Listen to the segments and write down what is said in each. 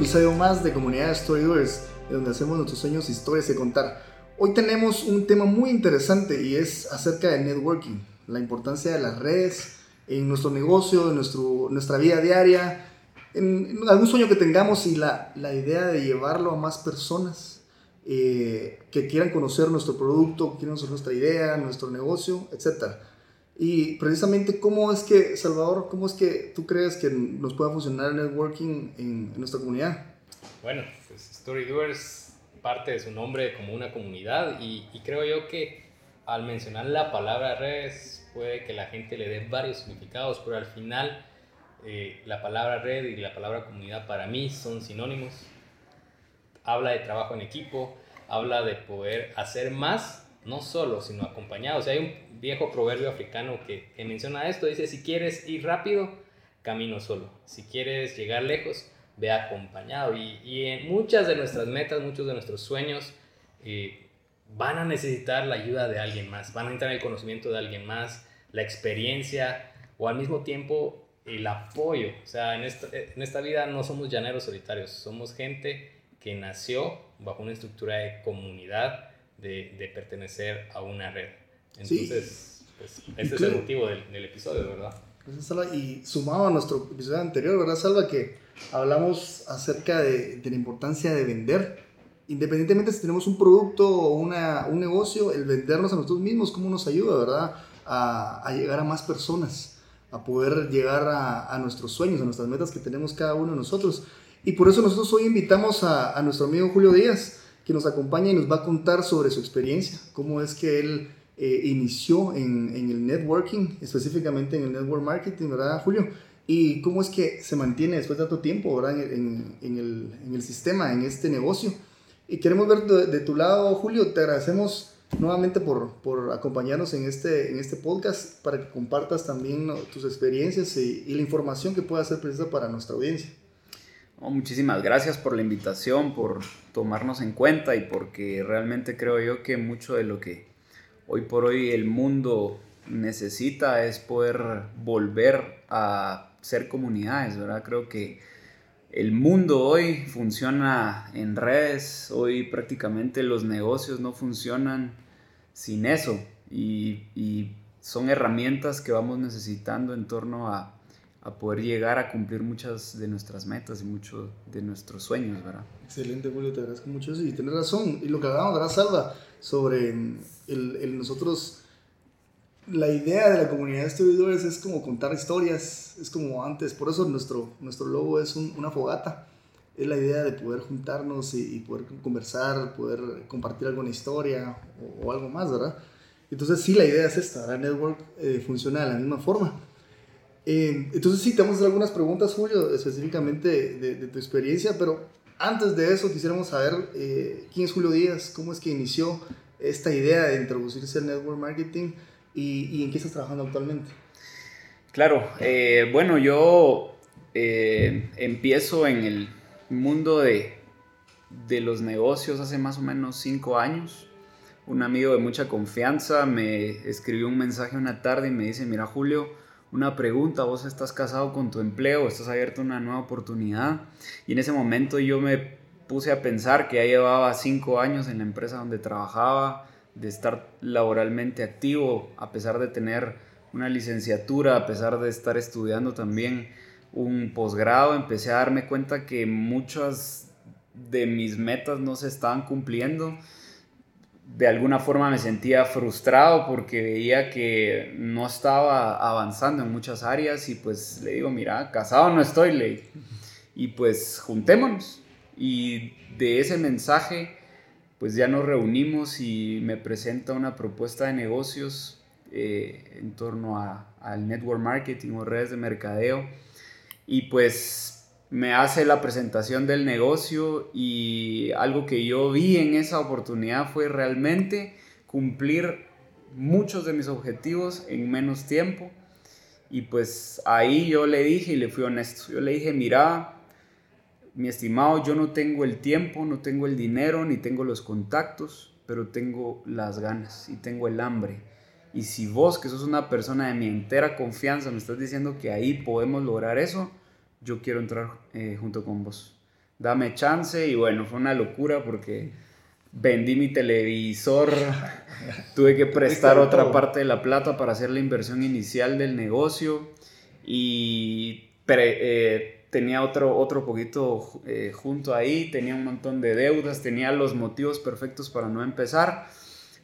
Episodio más de Comunidad Storydoers, donde hacemos nuestros sueños historias de contar. Hoy tenemos un tema muy interesante y es acerca del networking, la importancia de las redes en nuestro negocio, en nuestro, nuestra vida diaria, en, algún sueño que tengamos y la, la idea de llevarlo a más personas eh, que quieran conocer nuestro producto, quieran conocer nuestra idea, nuestro negocio, etcétera. Y precisamente, ¿cómo es que, Salvador, cómo es que tú crees que nos pueda funcionar el networking en, nuestra comunidad? Bueno, pues Storydoers parte de su nombre como una comunidad y, creo yo que al mencionar la palabra redes puede que la gente le dé varios significados, pero al final eh, la palabra red y la palabra comunidad para mí son sinónimos. Habla de trabajo en equipo, habla de poder hacer más, no solo, sino acompañado. O sea, hay un viejo proverbio africano que, menciona esto. Dice, si quieres ir rápido, camino solo. Si quieres llegar lejos, ve acompañado. Y, en muchas de nuestras metas, muchos de nuestros sueños, eh, van a necesitar la ayuda de alguien más, van a necesitar el conocimiento de alguien más, la experiencia o al mismo tiempo el apoyo. O sea, en esta, en esta vida no somos llaneros solitarios, somos gente que nació bajo una estructura de comunidad, de pertenecer a una red. Entonces, pues, ese es el motivo del, del episodio, ¿verdad? Y sumado a nuestro episodio anterior, ¿verdad, Salva? Que hablamos acerca de, de, la importancia de vender. Independientemente si tenemos un producto o una, un negocio, el vendernos a nosotros mismos, cómo nos ayuda, ¿verdad? A, a llegar a más personas, a poder llegar a, a, nuestros sueños, a nuestras metas que tenemos cada uno de nosotros. Y por eso nosotros hoy invitamos a, a nuestro amigo Julio Díaz, que nos acompaña y nos va a contar sobre su experiencia, cómo es que él eh, inició en, en, el networking, específicamente en el network marketing, ¿verdad, Julio? ¿Y cómo es que se mantiene después de tanto tiempo, ¿verdad? En, en, el, en el, sistema, en este negocio. Y queremos ver de, tu lado, Julio, te agradecemos nuevamente por, por, acompañarnos en este, en este podcast para que compartas también tus experiencias y, y, la información que pueda ser precisa para nuestra audiencia. muchísimas gracias por la invitación, por tomarnos en cuenta y porque realmente creo yo que mucho de lo que hoy por hoy el mundo necesita es poder volver a ser comunidades, ¿verdad? Creo que el mundo hoy funciona en redes, hoy prácticamente los negocios no funcionan sin eso y, son herramientas que vamos necesitando en torno a, poder llegar a cumplir muchas de nuestras metas y muchos de nuestros sueños, ¿verdad? Excelente, Julio, te agradezco mucho y tienes razón. Y lo que hablábamos, ¿verdad, Salva? Sobre el, nosotros, la idea de la comunidad de estudiadores es como contar historias, es como antes, por eso nuestro, nuestro logo es una fogata, es la idea de poder juntarnos y, poder conversar, poder compartir alguna historia o, algo más, ¿verdad? Entonces sí, la idea es esta, la network eh, funciona de la misma forma. Eh, entonces sí, te vamos a hacer algunas preguntas, Julio, específicamente de tu experiencia, pero antes de eso, quisiéramos saber eh, quién es Julio Díaz, cómo es que inició esta idea de introducirse al network marketing y, en qué estás trabajando actualmente. Claro, eh, bueno, yo eh, empiezo en el mundo de, de los negocios hace más o menos cinco años. Un amigo de mucha confianza me escribió un mensaje una tarde y me dice, mira Julio, una pregunta, vos estás casado con tu empleo, estás abierto a una nueva oportunidad. Y en ese momento yo me puse a pensar que ya llevaba cinco años en la empresa donde trabajaba, de estar laboralmente activo, a pesar de tener una licenciatura, a pesar de estar estudiando también un posgrado, empecé a darme cuenta que muchas de mis metas no se estaban cumpliendo de alguna forma me sentía frustrado porque veía que no estaba avanzando en muchas áreas y pues le digo, mira, casado no estoy, ley. Y pues juntémonos. y de ese mensaje pues ya nos reunimos y me presenta una propuesta de negocios eh, en torno a, al network marketing o redes de mercadeo y pues me hace la presentación del negocio y algo que yo vi en esa oportunidad fue realmente cumplir muchos de mis objetivos en menos tiempo. Y pues ahí yo le dije y le fui honesto. Yo le dije, mira, mi estimado, yo no tengo el tiempo, no tengo el dinero, ni tengo los contactos, pero tengo las ganas y tengo el hambre. Y si vos, que sos una persona de mi entera confianza, me estás diciendo que ahí podemos lograr eso, yo quiero entrar eh, junto con vos. Dame chance y bueno, fue una locura porque vendí mi televisor, tuve que prestar otra parte de la plata para hacer la inversión inicial del negocio y eh, tenía otro, otro poquito eh, junto ahí, tenía un montón de deudas, tenía los motivos perfectos para no empezar,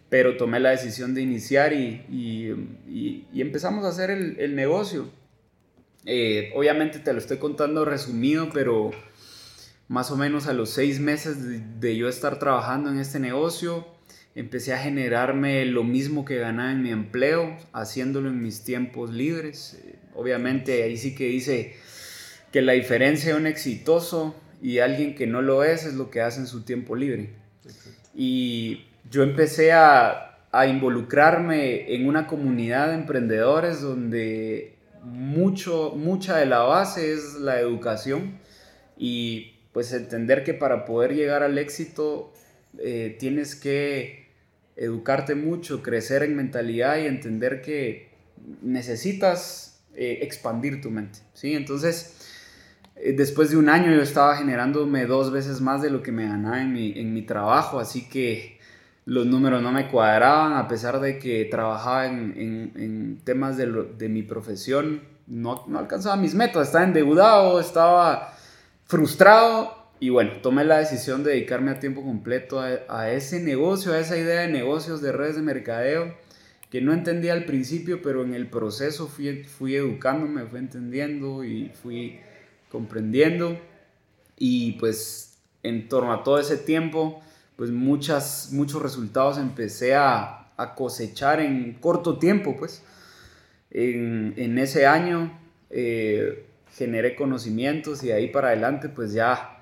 pero tomé la decisión de iniciar y, y, empezamos a hacer el, el negocio. Eh, obviamente te lo estoy contando resumido, pero más o menos a los seis meses de, yo estar trabajando en este negocio, empecé a generarme lo mismo que ganaba en mi empleo, haciéndolo en mis tiempos libres. Eh, obviamente ahí sí que dice que la diferencia de un exitoso y alguien que no lo es es lo que hace en su tiempo libre. Y yo empecé a, a involucrarme en una comunidad de emprendedores donde mucho, mucha de la base es la educación y pues entender que para poder llegar al éxito eh, tienes que educarte mucho, crecer en mentalidad y entender que necesitas eh, expandir tu mente, ¿sí? Entonces, eh, después de un año yo estaba generándome dos veces más de lo que me ganaba en mi, en mi trabajo, así que los números no me cuadraban, a pesar de que trabajaba en, en, temas de, de, mi profesión, no, no, alcanzaba mis metas, estaba endeudado, estaba frustrado y bueno, tomé la decisión de dedicarme a tiempo completo a, a, ese negocio, a esa idea de negocios de redes de mercadeo que no entendía al principio, pero en el proceso fui, fui educándome, fui entendiendo y fui comprendiendo. Y pues en torno a todo ese tiempo pues muchas, muchos resultados empecé a, cosechar en corto tiempo, pues. En, ese año eh, generé conocimientos y de ahí para adelante pues ya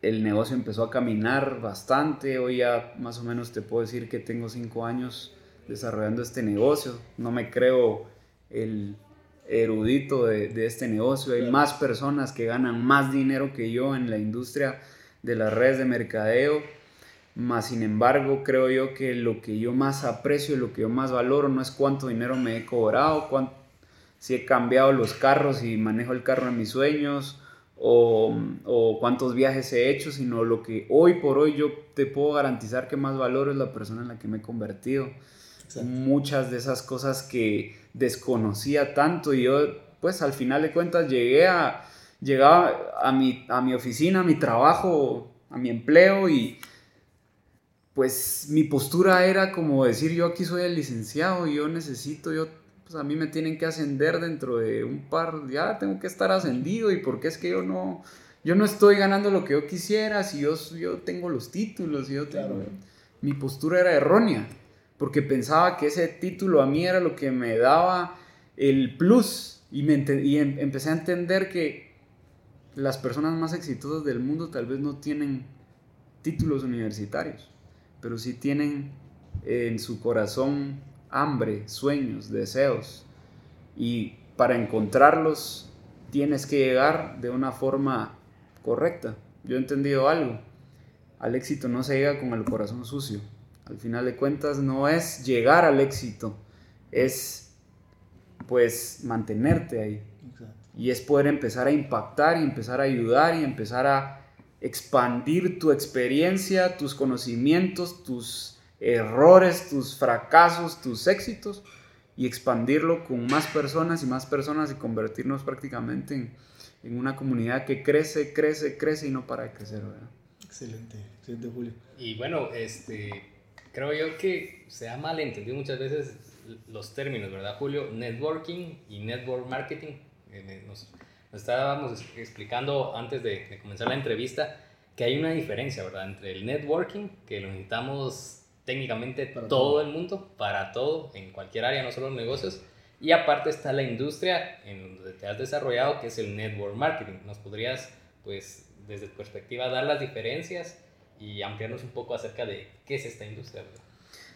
el negocio empezó a caminar bastante. Hoy ya más o menos te puedo decir que tengo cinco años desarrollando este negocio. No me creo el erudito de, de este negocio. Hay más personas que ganan más dinero que yo en la industria de las redes de mercadeo más sin embargo, creo yo que lo que yo más aprecio, lo que yo más valoro, no es cuánto dinero me he cobrado, cuánto, si he cambiado los carros y manejo el carro de mis sueños, o, o, cuántos viajes he hecho, sino lo que hoy por hoy yo te puedo garantizar que más valoro es la persona en la que me he convertido. Muchas de esas cosas que desconocía tanto y yo, pues al final de cuentas, llegué a, llegaba a mi, a mi oficina, a mi trabajo, a mi empleo y pues mi postura era como decir, yo aquí soy el licenciado, yo necesito, yo, pues a mí me tienen que ascender dentro de un par, ya tengo que estar ascendido y porque es que yo no, yo no estoy ganando lo que yo quisiera, si yo, yo tengo los títulos, yo tengo... Mi postura era errónea, porque pensaba que ese título a mí era lo que me daba el plus y, me y em, empecé a entender que las personas más exitosas del mundo tal vez no tienen títulos universitarios pero sí tienen en su corazón hambre, sueños, deseos. Y para encontrarlos tienes que llegar de una forma correcta. Yo he entendido algo. Al éxito no se llega con el corazón sucio. Al final de cuentas no es llegar al éxito, es pues mantenerte ahí. Y es poder empezar a impactar y empezar a ayudar y empezar a expandir tu experiencia, tus conocimientos, tus errores, tus fracasos, tus éxitos y expandirlo con más personas y más personas y convertirnos prácticamente en, en una comunidad que crece, crece, crece y no para de crecer. ¿verdad? Excelente, excelente Julio. Y bueno, este, creo yo que se ha malentendido muchas veces los términos, ¿verdad Julio? Networking y network marketing. Eh, nos, estábamos explicando antes de, comenzar la entrevista que hay una diferencia, ¿verdad? Entre el networking, que lo necesitamos técnicamente todo, el mundo, para todo, en cualquier área, no solo en negocios, y aparte está la industria en donde te has desarrollado, que es el network marketing. ¿Nos podrías, pues, desde tu perspectiva, dar las diferencias y ampliarnos un poco acerca de qué es esta industria?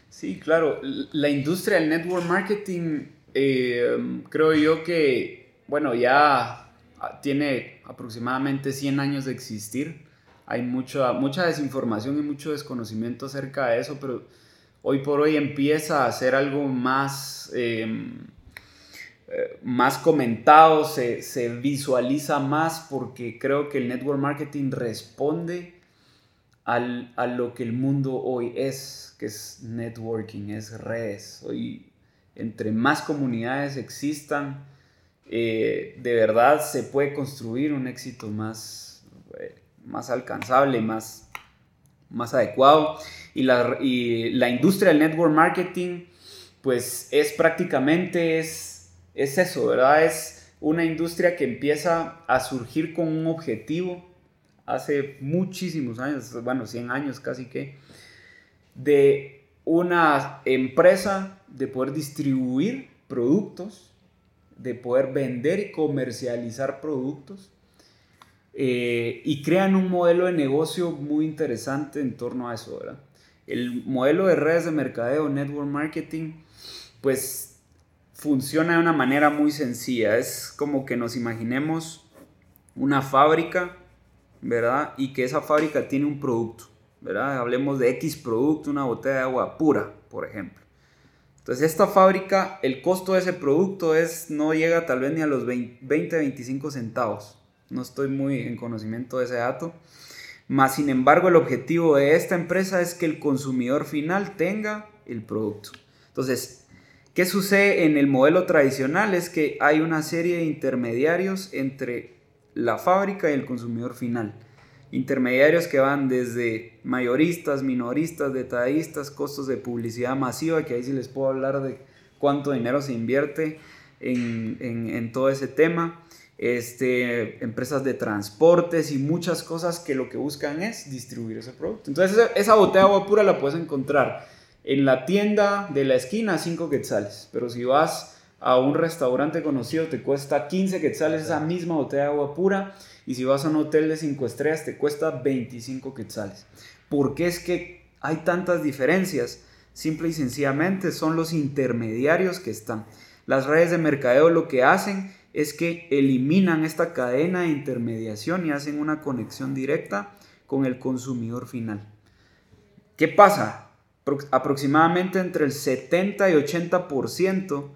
Sí, claro. La industria del network marketing, eh, creo yo que, bueno, ya tiene aproximadamente 100 años de existir hay mucha, mucha desinformación y mucho desconocimiento acerca de eso, pero hoy por hoy empieza a ser algo más, em, eh, más comentado, se, se, visualiza más porque creo que el network marketing responde al, a lo que el mundo hoy es, que es networking, es redes. Hoy, entre más comunidades existan, eh, de verdad se puede construir un éxito más, eh, más alcanzable, más, más adecuado. Y la, y la industria del network marketing, pues es prácticamente, es, es eso, ¿verdad? Es una industria que empieza a surgir con un objetivo hace muchísimos años, bueno, 100 años casi que, de una empresa de poder distribuir productos, de poder vender y comercializar productos eh, y crean un modelo de negocio muy interesante en torno a eso, ¿verdad? El modelo de redes de mercadeo, network marketing, pues funciona de una manera muy sencilla. Es como que nos imaginemos una fábrica, ¿verdad? Y que esa fábrica tiene un producto, ¿verdad? Hablemos de X producto, una botella de agua pura, por ejemplo. Entonces esta fábrica, el costo de ese producto es, no llega tal vez ni a los 20, 25 centavos no estoy muy en conocimiento de ese dato. Más sin embargo, el objetivo de esta empresa es que el consumidor final tenga el producto. Entonces, ¿qué sucede en el modelo tradicional? Es que hay una serie de intermediarios entre la fábrica y el consumidor final. Intermediarios que van desde mayoristas, minoristas, detallistas, costos de publicidad masiva, que ahí sí les puedo hablar de cuánto dinero se invierte en, en todo ese tema. Este, empresas de transportes y muchas cosas que lo que buscan es distribuir ese producto. Entonces esa, botella de agua pura la puedes encontrar en la tienda de la esquina a 5 quetzales, pero si vas a un restaurante conocido te cuesta 15 quetzales esa misma botella de agua pura y si vas a un hotel de 5 estrellas te cuesta 25 quetzales. ¿Por qué es que hay tantas diferencias? Simple y sencillamente son los intermediarios que están. Las redes de mercadeo lo que hacen es que eliminan esta cadena de intermediación y hacen una conexión directa con el consumidor final. ¿Qué pasa? aproximadamente entre el 70 y 80%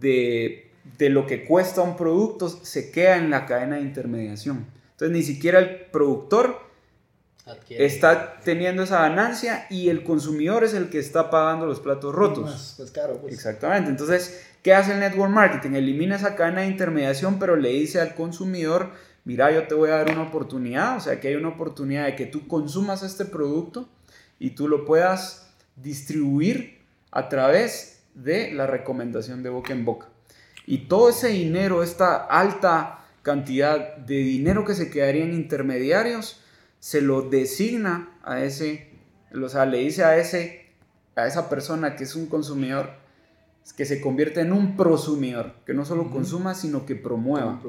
de, de lo que cuesta un producto se queda en la cadena de intermediación. Entonces ni siquiera el productor está teniendo esa ganancia y el consumidor es el que está pagando los platos rotos. pues claro, pues. Exactamente. Entonces, ¿qué hace el network marketing? Elimina esa cadena de intermediación, pero le dice al consumidor, mira, yo te voy a dar una oportunidad, o sea, que hay una oportunidad de que tú consumas este producto y tú lo puedas distribuir a través de la recomendación de boca en boca. Y todo ese dinero, esta alta cantidad de dinero que se quedaría en intermediarios, se lo designa a ese, o sea, le dice a, ese, a esa persona que es un consumidor, que se convierte en un prosumidor, que no solo consuma, sino que promueva.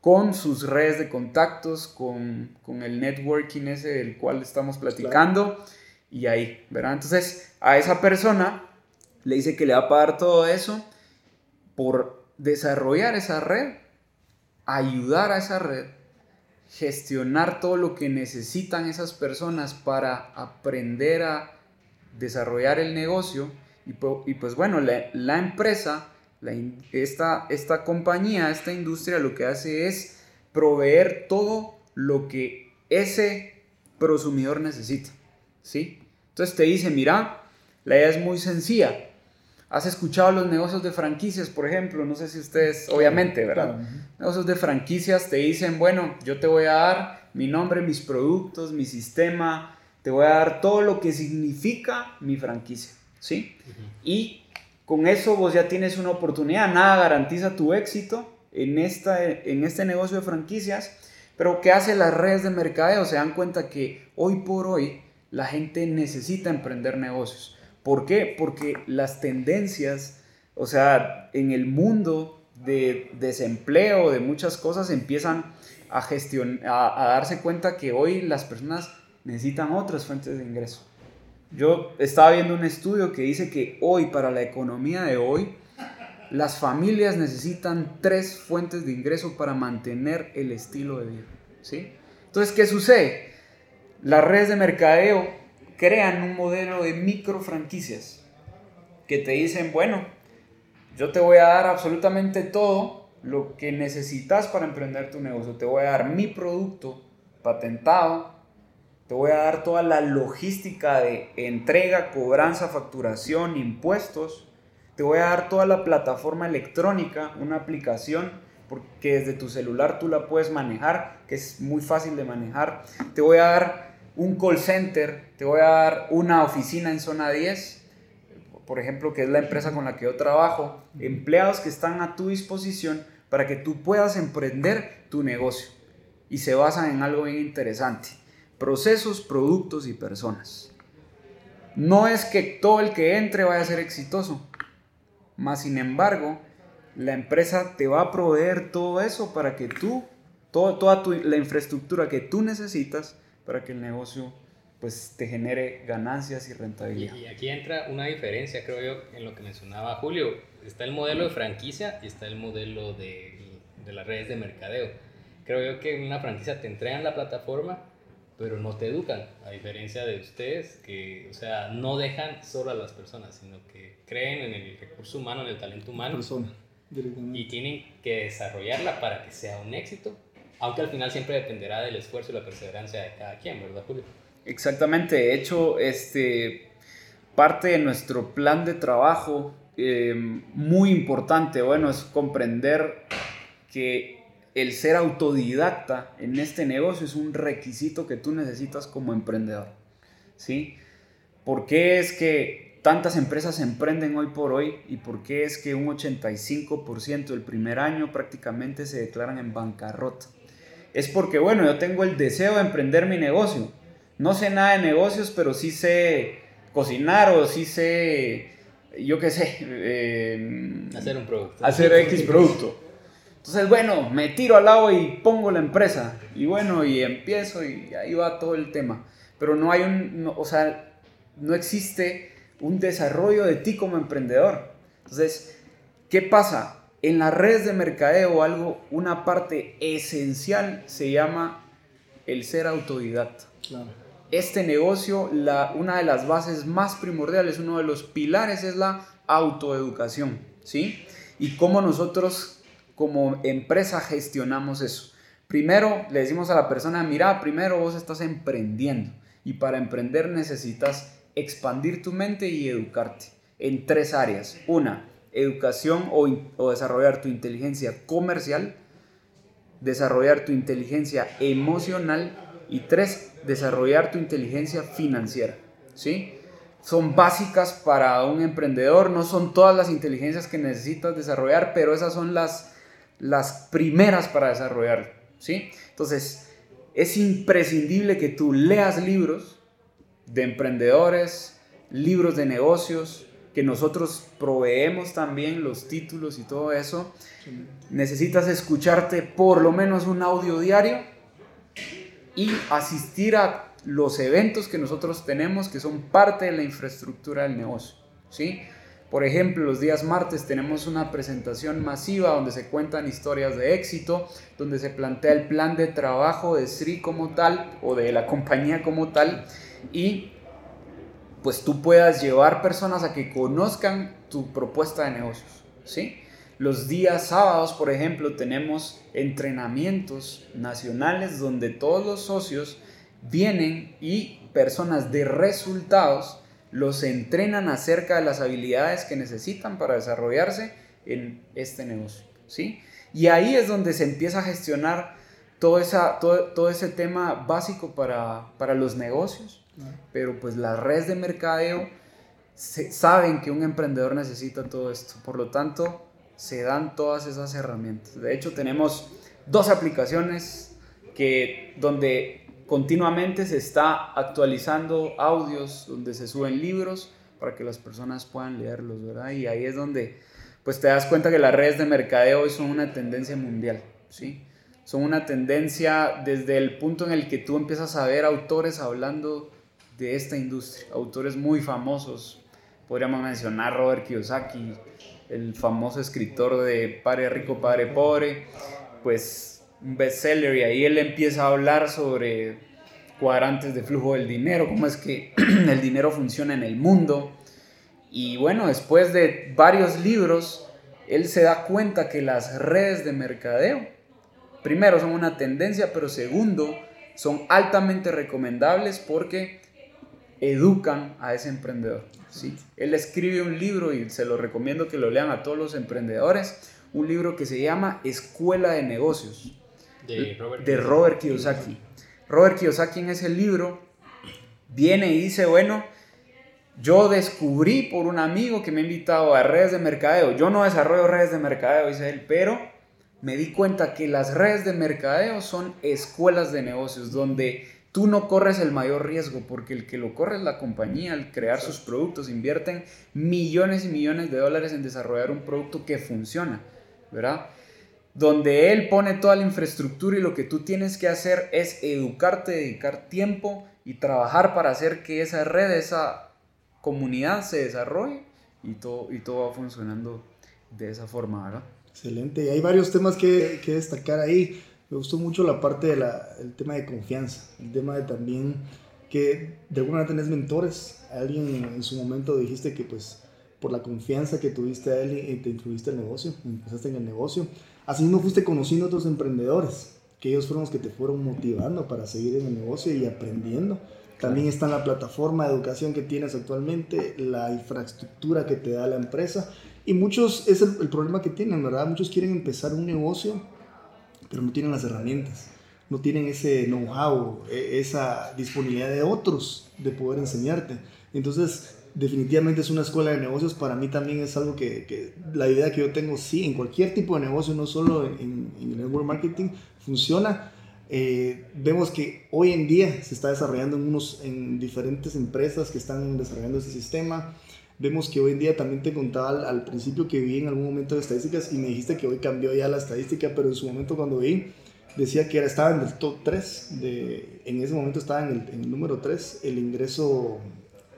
Con sus redes de contactos, con, el networking ese del cual estamos platicando, y ahí, ¿verdad? Entonces, a esa persona le dice que le va a pagar todo eso por desarrollar esa red, ayudar a esa red gestionar todo lo que necesitan esas personas para aprender a desarrollar el negocio. Y, pues bueno, la, empresa, esta, esta compañía, esta industria lo que hace es proveer todo lo que ese prosumidor necesita. ¿sí? Entonces te dice, mira, la idea es muy sencilla ¿Has escuchado los negocios de franquicias, por ejemplo? No sé si ustedes, obviamente, ¿verdad? Negocios de franquicias te dicen, bueno, yo te voy a dar mi nombre, mis productos, mi sistema, te voy a dar todo lo que significa mi franquicia, ¿sí? Y con eso vos ya tienes una oportunidad, nada garantiza tu éxito en, esta, en este negocio de franquicias, Pero ¿qué hace las redes de mercadeo? Se dan cuenta que hoy por hoy la gente necesita emprender negocios. ¿Por qué? Porque las tendencias, o sea, en el mundo de desempleo, de muchas cosas, empiezan a, gestionar, a, darse cuenta que hoy las personas necesitan otras fuentes de ingreso. Yo estaba viendo un estudio que dice que hoy, para la economía de hoy, las familias necesitan tres fuentes de ingreso para mantener el estilo de vida. ¿sí? Entonces, ¿qué sucede? Las redes de mercadeo crean un modelo de micro franquicias que te dicen, bueno, yo te voy a dar absolutamente todo lo que necesitas para emprender tu negocio. Te voy a dar mi producto patentado, te voy a dar toda la logística de entrega, cobranza, facturación, impuestos. Te voy a dar toda la plataforma electrónica, una aplicación porque desde tu celular tú la puedes manejar, que es muy fácil de manejar. Te voy a dar un call center, te voy a dar una oficina en zona 10, por ejemplo, que es la empresa con la que yo trabajo, empleados que están a tu disposición para que tú puedas emprender tu negocio. Y se basan en algo bien interesante, procesos, productos y personas. No es que todo el que entre vaya a ser exitoso, más sin embargo, la empresa te va a proveer todo eso para que tú, toda la infraestructura que tú necesitas para que el negocio pues te genere ganancias y rentabilidad. Y, aquí entra una diferencia, creo yo, en lo que mencionaba Julio. Está el modelo de franquicia y está el modelo de, de las redes de mercadeo. Creo yo que en una franquicia te entregan la plataforma, pero no te educan, a diferencia de ustedes, que, o sea, no dejan solo a las personas, sino que creen en el recurso humano, en el talento humano. Persona, y tienen que desarrollarla para que sea un éxito, aunque al final siempre dependerá del esfuerzo y la perseverancia de cada quien, ¿verdad, Julio? Exactamente, de hecho, este, parte de nuestro plan de trabajo eh, muy importante, bueno, es comprender que el ser autodidacta en este negocio es un requisito que tú necesitas como emprendedor, ¿sí? ¿Por qué es que tantas empresas emprenden hoy por hoy y por qué es que un 85% del primer año prácticamente se declaran en bancarrota? Es porque, bueno, yo tengo el deseo de emprender mi negocio, no sé nada de negocios, pero sí sé cocinar o sí sé, yo qué sé, eh, hacer un producto. Hacer X producto. Entonces, bueno, me tiro al lado y pongo la empresa. Y bueno, y empiezo y ahí va todo el tema. Pero no hay un, o sea, no existe un desarrollo de ti como emprendedor. Entonces, ¿qué pasa? En las redes de mercadeo algo, una parte esencial se llama el ser autodidacta. Claro este negocio, la, una de las bases más primordiales, uno de los pilares es la autoeducación, ¿sí? Y cómo nosotros como empresa gestionamos eso. Primero le decimos a la persona, mira, primero vos estás emprendiendo y para emprender necesitas expandir tu mente y educarte en tres áreas. Una, educación o, desarrollar tu inteligencia comercial, desarrollar tu inteligencia emocional y tres, desarrollar tu inteligencia financiera. ¿sí? Son básicas para un emprendedor, no son todas las inteligencias que necesitas desarrollar, pero esas son las, las primeras para desarrollar. ¿sí? Entonces, es imprescindible que tú leas libros de emprendedores, libros de negocios, que nosotros proveemos también los títulos y todo eso. Necesitas escucharte por lo menos un audio diario y asistir a los eventos que nosotros tenemos que son parte de la infraestructura del negocio. ¿sí? Por ejemplo, los días martes tenemos una presentación masiva donde se cuentan historias de éxito, donde se plantea el plan de trabajo de SRI como tal o de la compañía como tal y pues tú puedas llevar personas a que conozcan tu propuesta de negocios. ¿sí? Los días sábados, por ejemplo, tenemos entrenamientos nacionales donde todos los socios vienen y personas de resultados los entrenan acerca de las habilidades que necesitan para desarrollarse en este negocio. ¿sí? Y ahí es donde se empieza a gestionar todo, todo, ese tema básico para, para los negocios, pero pues las redes de mercadeo saben que un emprendedor necesita todo esto. Por lo tanto, se dan todas esas herramientas. De hecho, tenemos dos aplicaciones que donde continuamente se está actualizando audios, donde se suben libros para que las personas puedan leerlos, ¿verdad? Y ahí es donde pues te das cuenta que las redes de mercadeo hoy son una tendencia mundial, ¿sí? Son una tendencia desde el punto en el que tú empiezas a ver autores hablando de esta industria, autores muy famosos, podríamos mencionar Robert Kiyosaki, el famoso escritor de Padre Rico, Padre Pobre, pues un bestseller y ahí él empieza a hablar sobre cuadrantes de flujo del dinero, cómo es que el dinero funciona en el mundo. Y bueno, después de varios libros, él se da cuenta que las redes de mercadeo, primero, son una tendencia, pero segundo, son altamente recomendables porque educan a ese emprendedor. ¿sí? Él escribe un libro y se lo recomiendo que lo lean a todos los emprendedores, un libro que se llama Escuela de Negocios de Robert, de Robert Kiyosaki. Robert Kiyosaki en ese libro viene y dice, bueno, yo descubrí por un amigo que me ha invitado a redes de mercadeo. Yo no desarrollo redes de mercadeo, dice él, pero me di cuenta que las redes de mercadeo son escuelas de negocios donde tú no corres el mayor riesgo porque el que lo corre es la compañía al crear sus productos. Invierten millones y millones de dólares en desarrollar un producto que funciona, ¿verdad? Donde él pone toda la infraestructura y lo que tú tienes que hacer es educarte, dedicar tiempo y trabajar para hacer que esa red, esa comunidad se desarrolle y todo, y todo va funcionando de esa forma, ¿verdad? Excelente. Y hay varios temas que, que destacar ahí. Me gustó mucho la parte del tema de confianza, el tema de también que de alguna manera tenés mentores. Alguien en su momento dijiste que pues por la confianza que tuviste a él y te introduciste al negocio, empezaste en el negocio. Así mismo fuiste conociendo a otros emprendedores, que ellos fueron los que te fueron motivando para seguir en el negocio y aprendiendo. También está la plataforma de educación que tienes actualmente, la infraestructura que te da la empresa. Y muchos, es el, el, problema que tienen, ¿verdad? Muchos quieren empezar un negocio, pero no tienen las herramientas, no tienen ese know-how, e, esa disponibilidad de otros de poder enseñarte. Entonces, definitivamente es una escuela de negocios. Para mí también es algo que, que la idea que yo tengo, sí, en cualquier tipo de negocio, no solo en, en el network marketing, funciona eh, vemos que hoy en día se está desarrollando en, unos, en diferentes empresas que están desarrollando ese sistema. Vemos que hoy en día también te contaba al, al, principio que vi en algún momento de estadísticas y me dijiste que hoy cambió ya la estadística, pero en su momento cuando vi decía que era, estaba en el top 3, de, en ese momento estaba en el, en el número 3, el ingreso,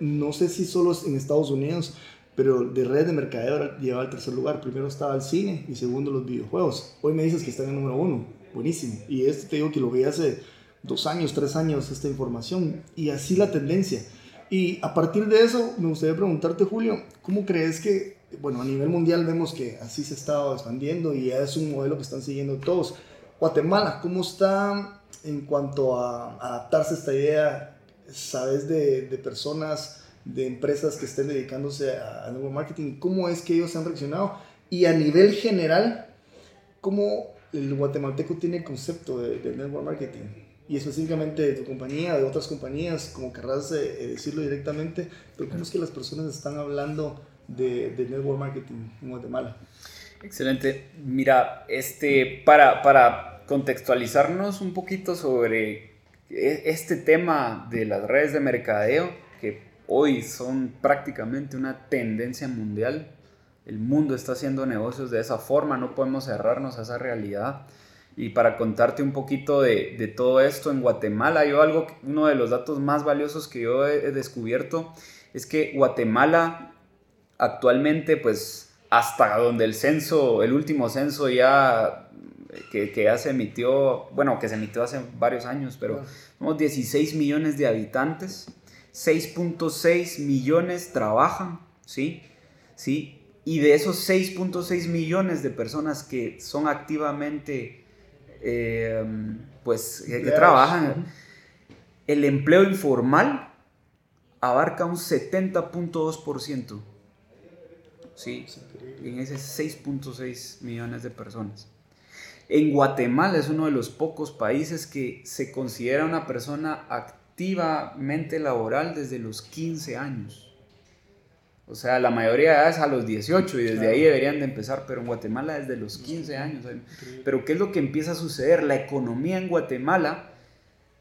no sé si solo en Estados Unidos, pero de red de mercadeo llevaba al tercer lugar. Primero estaba el cine y segundo los videojuegos. Hoy me dices que está en el número 1 buenísimo. Y este te digo que lo vi hace dos años, tres años, esta información. Y así la tendencia. Y a partir de eso, me gustaría preguntarte, Julio, ¿cómo crees que, bueno, a nivel mundial vemos que así se está expandiendo y es un modelo que están siguiendo todos? Guatemala, ¿cómo está en cuanto a adaptarse a esta idea? ¿Sabes de, personas, de empresas que estén dedicándose a, a nuevo marketing? ¿Cómo es que ellos han reaccionado? Y a nivel general, ¿cómo el guatemalteco tiene el concepto de, de, network marketing y específicamente de tu compañía, de otras compañías, como querrás eh, decirlo directamente, pero ¿cómo es que las personas están hablando de, de, network marketing en Guatemala? Excelente. Mira, este, para, para contextualizarnos un poquito sobre e, este tema de las redes de mercadeo, que hoy son prácticamente una tendencia mundial, el mundo está haciendo negocios de esa forma, no podemos cerrarnos a esa realidad. Y para contarte un poquito de, de todo esto, en Guatemala, yo algo, uno de los datos más valiosos que yo he, he descubierto es que Guatemala actualmente, pues hasta donde el censo, el último censo ya que, que, ya se emitió, bueno, que se emitió hace varios años, pero somos 16 millones de habitantes, 6.6 millones trabajan, ¿sí? ¿Sí? Y de esos 6.6 millones de personas que son activamente, eh, pues, que, que trabajan, el empleo informal abarca un 70.2%. ¿Sí? En ese 6.6 millones de personas. En Guatemala es uno de los pocos países que se considera una persona activamente laboral desde los 15 años. O sea, la mayoría de edad es a los 18 y desde ahí deberían de empezar, pero en Guatemala desde los 15 años. Pero ¿qué es lo que empieza a suceder? La economía en Guatemala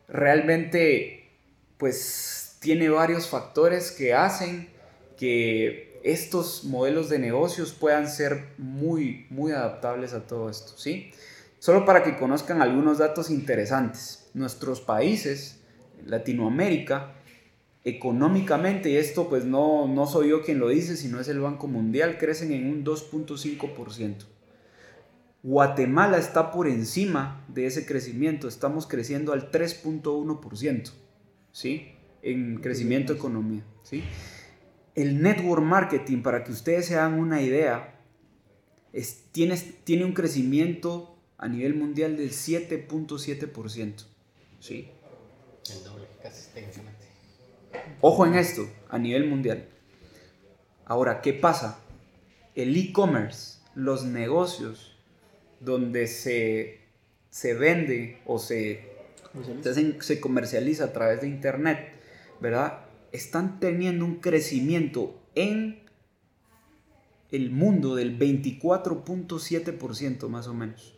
realmente pues tiene varios factores que hacen que estos modelos de negocios puedan ser muy, muy adaptables a todo esto, ¿sí? Solo para que conozcan algunos datos interesantes. Nuestros países, Latinoamérica, económicamente, y esto pues no, no soy yo quien lo dice, sino es el Banco Mundial, crecen en un 2.5%. Guatemala está por encima de ese crecimiento, estamos creciendo al 3.1%, ¿sí? En crecimiento economía, ¿sí? El network marketing, para que ustedes se hagan una idea, es, tiene, tiene un crecimiento a nivel mundial del 7.7%, ¿sí? El doble, casi está Ojo en esto, a nivel mundial. Ahora, ¿qué pasa? El e-commerce, los negocios donde se, se vende o se, se comercializa a través de Internet, ¿verdad? Están teniendo un crecimiento en el mundo del 24.7% más o menos.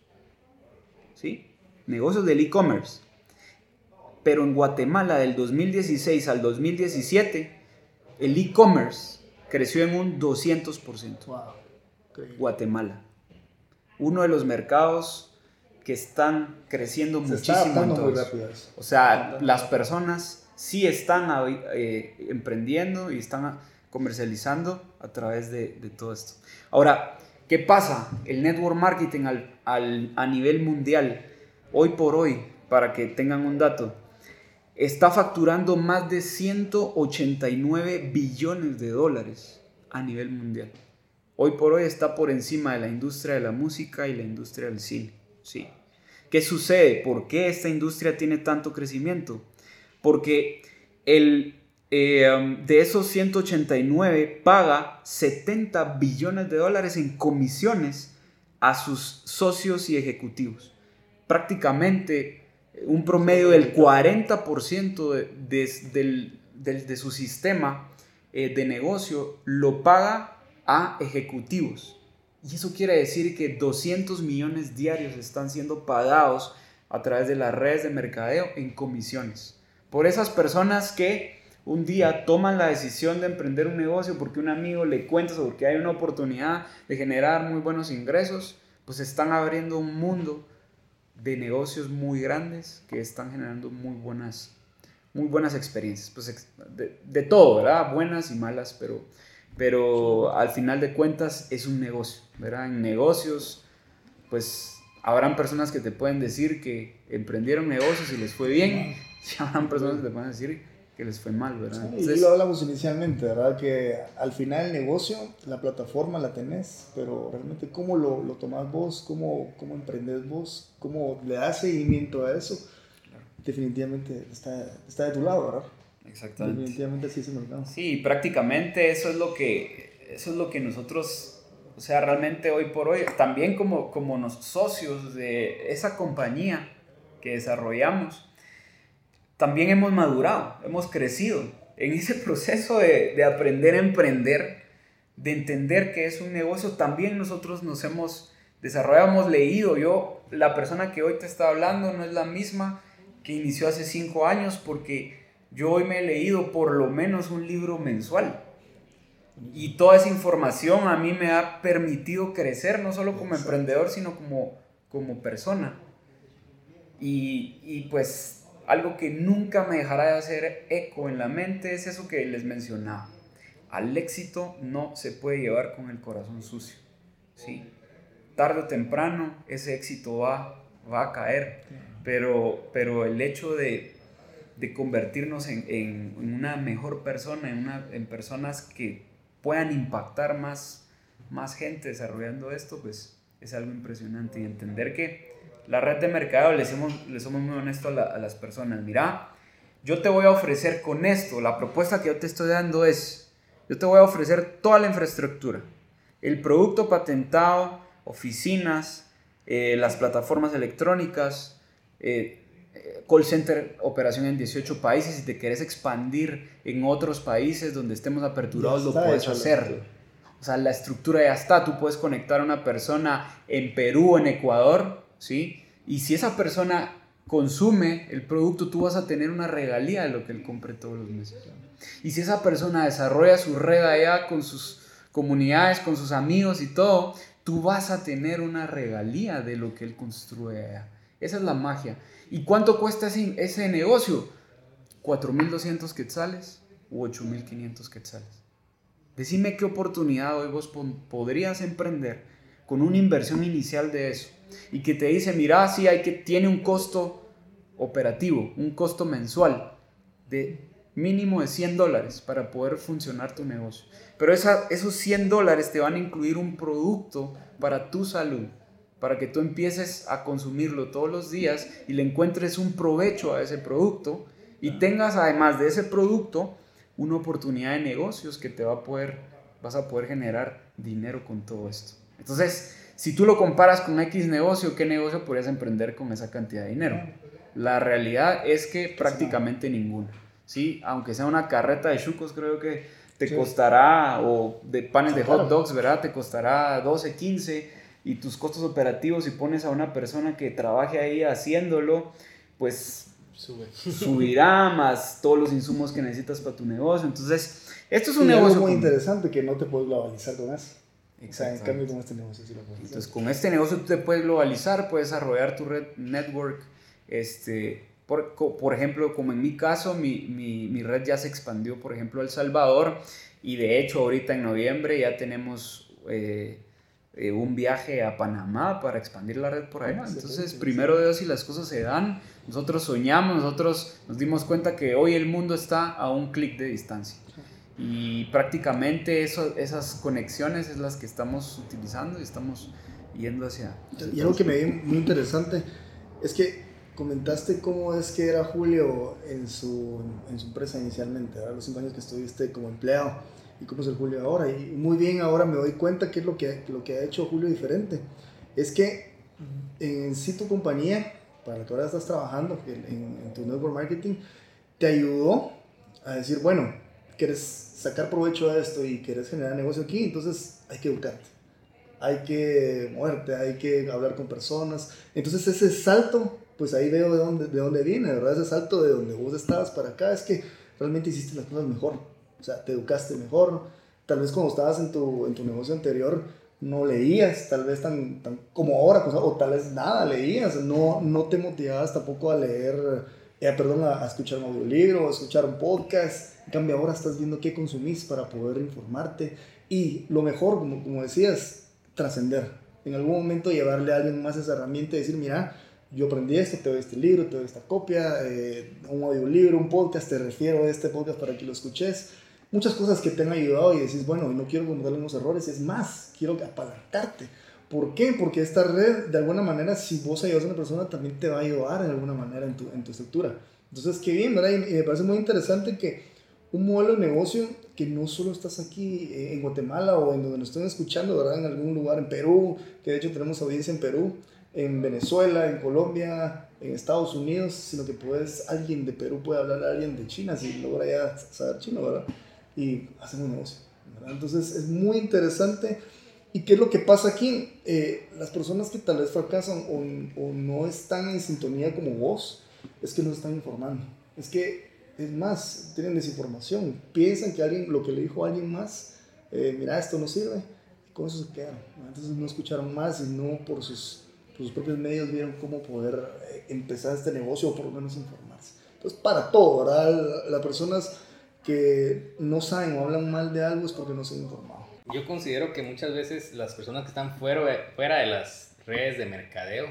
¿Sí? Negocios del e-commerce pero en Guatemala del 2016 al 2017 el e-commerce creció en un 200%. Guatemala. Uno de los mercados que están creciendo muchísimo. en muy O sea, las personas sí están eh, emprendiendo y están comercializando a través de, todo esto. Ahora, ¿qué pasa? El network marketing a nivel mundial, hoy por hoy, para que tengan un dato, está facturando más de 189 billones de dólares a nivel mundial. Hoy por hoy está por encima de la industria de la música y la industria del cine. ¿sí? ¿Qué sucede? ¿Por qué esta industria tiene tanto crecimiento? Porque el, eh, um, de esos 189 paga 70 billones de dólares en comisiones a sus socios y ejecutivos. Prácticamente un promedio del 40% de, de, su sistema eh, de negocio lo paga a ejecutivos. Y eso quiere decir que 200 millones diarios están siendo pagados a través de las redes de mercadeo en comisiones. Por esas personas que un día toman la decisión de emprender un negocio porque un amigo le cuenta sobre que hay una oportunidad de generar muy buenos ingresos, pues están abriendo un mundo de negocios muy grandes que están generando muy buenas, muy buenas experiencias. Pues de, de, todo, ¿verdad? Buenas y malas, pero, pero al final de cuentas es un negocio, ¿verdad? En negocios, pues habrán personas que te pueden decir que emprendieron negocios y les fue bien, y habrán personas que te pueden decir que les fue mal, ¿verdad? y lo hablamos inicialmente, ¿verdad? Que al final el negocio, la plataforma la tenés, pero realmente cómo lo, lo tomás vos, cómo, cómo emprendes vos, cómo le das seguimiento a eso, definitivamente está, está de tu lado, ¿verdad? Exactamente. Definitivamente sí es el mercado. Sí, prácticamente eso es lo que, eso es lo que nosotros, o sea, realmente hoy por hoy, también como, como los socios de esa compañía que desarrollamos, también hemos madurado, hemos crecido en ese proceso de, aprender a emprender, de entender que es un negocio. También nosotros nos hemos desarrollado, hemos leído. Yo, la persona que hoy te está hablando no es la misma que inició hace cinco años porque yo hoy me he leído por lo menos un libro mensual. Y toda esa información a mí me ha permitido crecer, no solo como emprendedor, sino como, como persona. Y, y pues algo que nunca me dejará de hacer eco en la mente es eso que les mencionaba. Al éxito no se puede llevar con el corazón sucio. ¿sí? Tarde o temprano ese éxito va, va a caer, pero, pero el hecho de, de convertirnos en, en, una mejor persona, en, una, en personas que puedan impactar más, más gente desarrollando esto, pues es algo impresionante y entender que la red de mercado le somos, le somos muy honestos a, las personas. Mira, yo te voy a ofrecer con esto, la propuesta que yo te estoy dando es, yo te voy a ofrecer toda la infraestructura, el producto patentado, oficinas, eh, las plataformas electrónicas, eh, eh, call center operación en 18 países y te quieres expandir en otros países donde estemos aperturados, lo puedes hacer. O sea, la estructura ya está. Tú puedes conectar a una persona en Perú en Ecuador, ¿sí? Y si esa persona consume el producto, tú vas a tener una regalía de lo que él compre todos los meses. Y si esa persona desarrolla su red allá con sus comunidades, con sus amigos y todo, tú vas a tener una regalía de lo que él construye allá. Esa es la magia. ¿Y cuánto cuesta ese, ese negocio? 4.200 quetzales u 8.500 quetzales. Decime qué oportunidad hoy vos podrías emprender con una inversión inicial de eso y que te dice, mira, sí, hay que, tiene un costo operativo, un costo mensual de mínimo de 100 dólares para poder funcionar tu negocio. Pero esos 100 dólares te van a incluir un producto para tu salud, para que tú empieces a consumirlo todos los días y le encuentres un provecho a ese producto y tengas además de ese producto una oportunidad de negocios que te va a poder, vas a poder generar dinero con todo esto. Entonces, si tú lo comparas con X negocio, ¿qué negocio podrías emprender con esa cantidad de dinero? La realidad es que prácticamente ninguno. ¿sí? Aunque sea una carreta de chucos, creo que te costará, o de panes de hot dogs, ¿verdad? Te costará 12, 15 y tus costos operativos, si pones a una persona que trabaje ahí haciéndolo, pues subirá más todos los insumos que necesitas para tu negocio. Entonces, esto es un negocio. muy interesante que no te puedes globalizar con eso. Exacto. en cambio, con este negocio sí lo puedes Entonces, con este negocio tú te puedes globalizar, puedes desarrollar tu red network. Este, por, por ejemplo, como en mi caso, mi, mi, mi, red ya se expandió, por ejemplo, a El Salvador. Y de hecho, ahorita en noviembre ya tenemos eh, eh, un viaje a Panamá para expandir la red por allá. Entonces, primero Dios, si las cosas se dan, nosotros soñamos, nosotros nos dimos cuenta que hoy el mundo está a un clic de distancia. Y prácticamente eso, esas conexiones es las que estamos utilizando y estamos yendo hacia... y algo que me dio muy interesante es que comentaste cómo es que era Julio en su, en su empresa inicialmente, los cinco años que estuviste como empleado y cómo es el Julio ahora. Y muy bien, ahora me doy cuenta que es lo que, lo que ha hecho Julio diferente. Es que en sí tu compañía, para la que ahora estás trabajando, en, en tu network marketing, te ayudó a decir, bueno, quieres sacar provecho de esto y quieres generar negocio aquí, entonces hay que educarte, hay que moverte, hay que hablar con personas. Entonces ese salto, pues ahí veo de dónde, de dónde viene, ¿verdad? Ese salto de donde vos estabas para acá es que realmente hiciste las cosas mejor, o sea, te educaste mejor. Tal vez cuando estabas en tu, en tu negocio anterior no leías, tal vez tan, tan como ahora, pues, o tal vez nada leías, no, no te motivabas tampoco a leer eh, perdón, a, escuchar un audiolibro, a escuchar un podcast. En cambio, ahora estás viendo qué consumís para poder informarte. Y lo mejor, como, como decías, trascender. En algún momento llevarle a alguien más esa herramienta y decir, mira, yo aprendí esto, te doy este libro, te doy esta copia, eh, un audiolibro, un podcast, te refiero a este podcast para que lo escuches. Muchas cosas que te han ayudado y decís, bueno, no quiero cometer unos errores, es más, quiero apalancarte ¿Por qué? Porque esta red, de alguna manera, si vos ayudas a una persona, también te va a ayudar de alguna manera en tu, en tu estructura. Entonces, qué bien, ¿verdad? Y, me parece muy interesante que un modelo de negocio que no solo estás aquí eh, en Guatemala o en donde nos estén escuchando, ¿verdad? En algún lugar en Perú, que de hecho tenemos audiencia en Perú, en Venezuela, en Colombia, en Estados Unidos, sino que puedes, alguien de Perú puede hablar a alguien de China si logra ya saber chino, ¿verdad? Y hacen un negocio, ¿verdad? Entonces, es muy interesante ¿Y qué es lo que pasa aquí? Eh, las personas que tal vez fracasan o, no están en sintonía como vos, es que no están informando. Es que, es más, tienen desinformación. Piensan que alguien, lo que le dijo a alguien más, eh, mira, esto no sirve, y con eso se quedan. Entonces no escucharon más y no por sus, sus propios medios vieron cómo poder eh, empezar este negocio o por lo menos informarse. Entonces, para todo, ¿verdad? Las personas que no saben o hablan mal de algo es porque no se han informado yo considero que muchas veces las personas que están fuera, fuera de las redes de mercadeo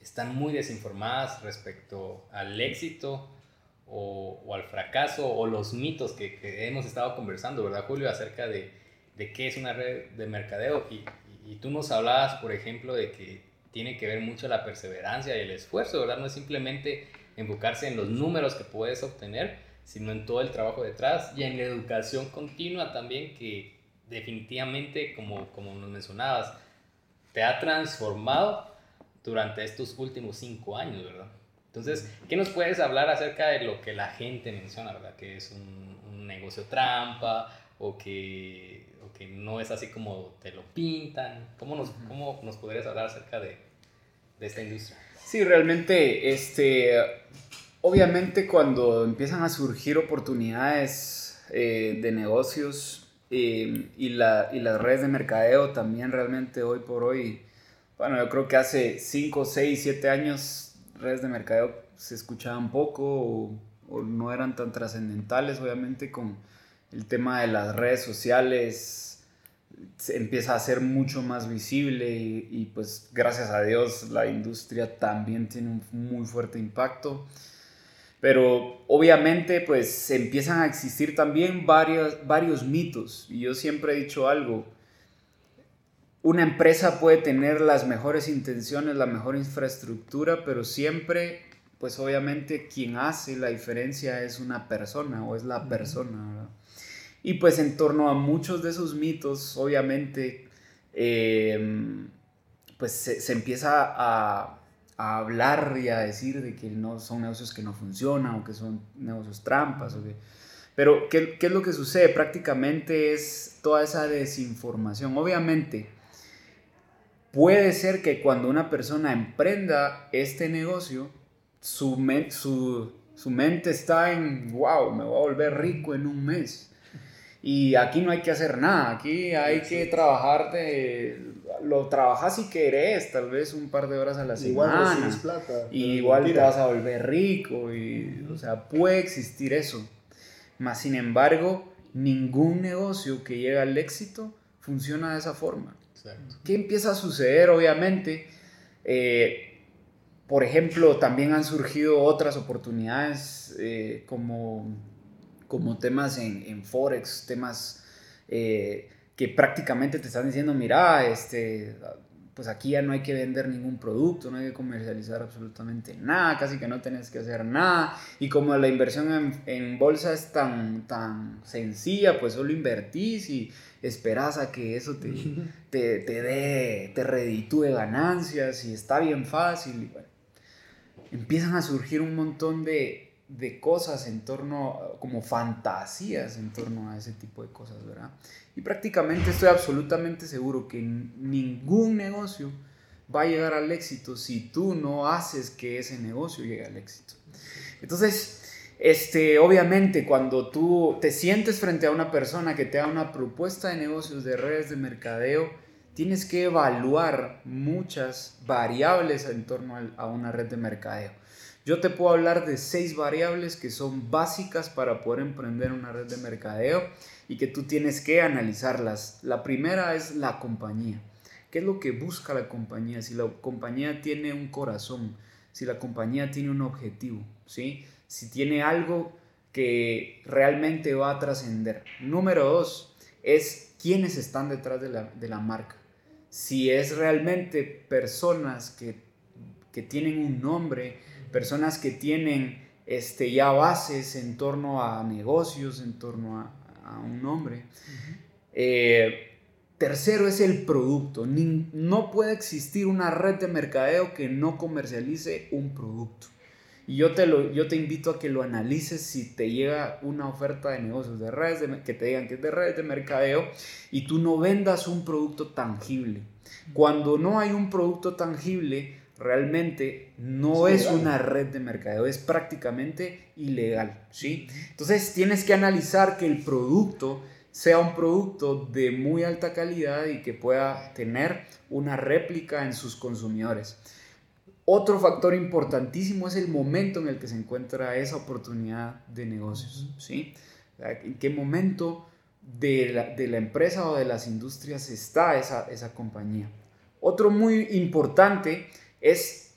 están muy desinformadas respecto al éxito o, al fracaso o los mitos que, que, hemos estado conversando, ¿verdad, Julio? Acerca de, de qué es una red de mercadeo. Y, y, tú nos hablabas, por ejemplo, de que tiene que ver mucho la perseverancia y el esfuerzo, ¿verdad? No es simplemente enfocarse en los números que puedes obtener, sino en todo el trabajo detrás y en la educación continua también que, definitivamente, como, como nos mencionabas, te ha transformado durante estos últimos cinco años, ¿verdad? Entonces, ¿qué nos puedes hablar acerca de lo que la gente menciona, verdad? Que es un, un negocio trampa o que, o que, no es así como te lo pintan. ¿Cómo nos, cómo nos podrías hablar acerca de, de esta industria? Sí, realmente, este, obviamente cuando empiezan a surgir oportunidades eh, de negocios y, y las redes de mercadeo también realmente hoy por hoy, bueno, yo creo que hace 5, 6, 7 años redes de mercadeo se escuchaban poco o, no eran tan trascendentales, obviamente con el tema de las redes sociales se empieza a ser mucho más visible y, pues gracias a Dios la industria también tiene un muy fuerte impacto. Pero obviamente pues empiezan a existir también varios, varios mitos. Y yo siempre he dicho algo, una empresa puede tener las mejores intenciones, la mejor infraestructura, pero siempre, pues obviamente quien hace la diferencia es una persona o es la persona. Y pues en torno a muchos de esos mitos, obviamente, em, pues se, empieza a, hablar y a decir de que no son negocios que no funcionan o que son negocios trampas. Pero, ¿qué, ¿qué es lo que sucede? Prácticamente es toda esa desinformación. Obviamente, Puede ser que cuando una persona emprenda este negocio, su, su, mente está en, wow, me voy a volver rico en un mes. Y aquí no hay que hacer nada, aquí hay que trabajar de... Lo trabajas si querés, tal vez un par de horas a la semana. Igual plata. Y igual te vas a volver rico. Y, o sea, puede existir eso. Mas, sin embargo, ningún negocio que llega al éxito funciona de esa forma. ¿Qué empieza a suceder? Obviamente, eh, por ejemplo, también han surgido otras oportunidades eh, como, como temas en, Forex, temas eh, que prácticamente te están diciendo, mira, este, pues aquí ya no hay que vender ningún producto, no hay que comercializar absolutamente nada, casi que no tienes que hacer nada. Y como la inversión en, en bolsa es tan, tan sencilla, pues solo invertís y esperas a que eso te, te, te dé, te reditúe ganancias y está bien fácil. empiezan a surgir un montón de, de cosas en torno, como fantasías en torno a ese tipo de cosas, ¿verdad? Y prácticamente estoy absolutamente seguro que ningún negocio va a llegar al éxito si tú no haces que ese negocio llegue al éxito. Entonces, este, obviamente, cuando tú te sientes frente a una persona que te da una propuesta de negocios de redes de mercadeo, tienes que evaluar muchas variables en torno a una red de mercadeo. Yo te puedo hablar de seis variables que son básicas para poder emprender una red de mercadeo y que tú tienes que analizarlas. La primera es la compañía. ¿Qué es lo que busca la compañía? Si la compañía tiene un corazón, si la compañía tiene un objetivo, ¿sí? si tiene algo que realmente va a trascender. Número dos es quiénes están detrás de la, marca. Si es realmente personas que, tienen un nombre, personas que tienen este, ya bases en torno a negocios, en torno a, un nombre. Eh, tercero es el producto. no puede existir una red de mercadeo que no comercialice un producto. Y yo te, lo, yo te invito a que lo analices si te llega una oferta de negocios, de redes, que te digan que es de redes de mercadeo y tú no vendas un producto tangible. Cuando no hay un producto tangible, realmente no es, una red de mercadeo, es prácticamente ilegal, ¿sí? Entonces tienes que analizar que el producto sea un producto de muy alta calidad y que pueda tener una réplica en sus consumidores. Otro factor importantísimo es el momento en el que se encuentra esa oportunidad de negocios, ¿sí? ¿En qué momento de la, empresa o de las industrias está esa, esa compañía? Otro muy importante es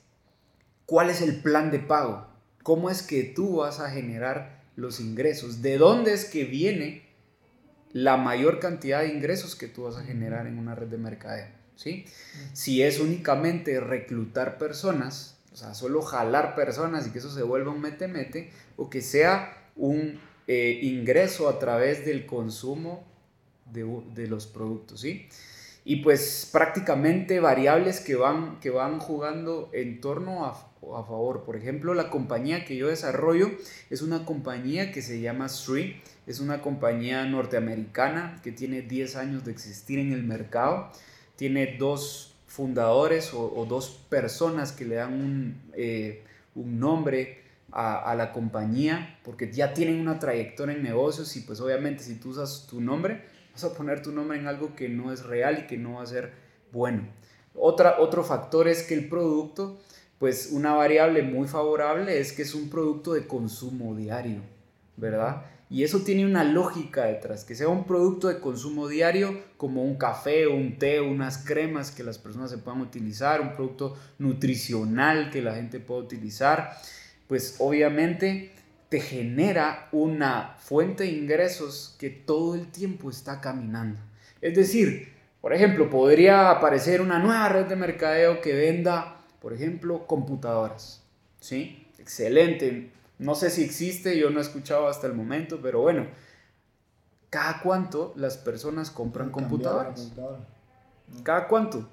cuál es el plan de pago, cómo es que tú vas a generar los ingresos, de dónde es que viene la mayor cantidad de ingresos que tú vas a generar en una red de mercadeo. ¿sí? Si es únicamente reclutar personas, o sea, solo jalar personas y que eso se vuelva un mete-mete, o que sea un eh, ingreso a través del consumo de, los productos, ¿sí? Y pues prácticamente variables que van, que van jugando en torno a, a favor. Por ejemplo, la compañía que yo desarrollo es una compañía que se llama Sri, es una compañía norteamericana que tiene 10 años de existir en el mercado, tiene dos fundadores o, dos personas que le dan un, eh, un nombre a, a, la compañía porque ya tienen una trayectoria en negocios y pues obviamente si tú usas tu nombre vas a poner tu nombre en algo que no es real y que no va a ser bueno. Otra, otro factor es que el producto, pues una variable muy favorable es que es un producto de consumo diario, ¿verdad? Y eso tiene una lógica detrás, que sea un producto de consumo diario como un café, un té, unas cremas que las personas se puedan utilizar, un producto nutricional que la gente pueda utilizar, pues obviamente te genera una fuente de ingresos que todo el tiempo está caminando. Es decir, por ejemplo, podría aparecer una nueva red de mercadeo que venda, por ejemplo, computadoras. ¿Sí? Excelente. No sé si existe, yo no he escuchado hasta el momento, pero bueno, ¿cada cuánto las personas compran computadoras? ¿Cada cuánto?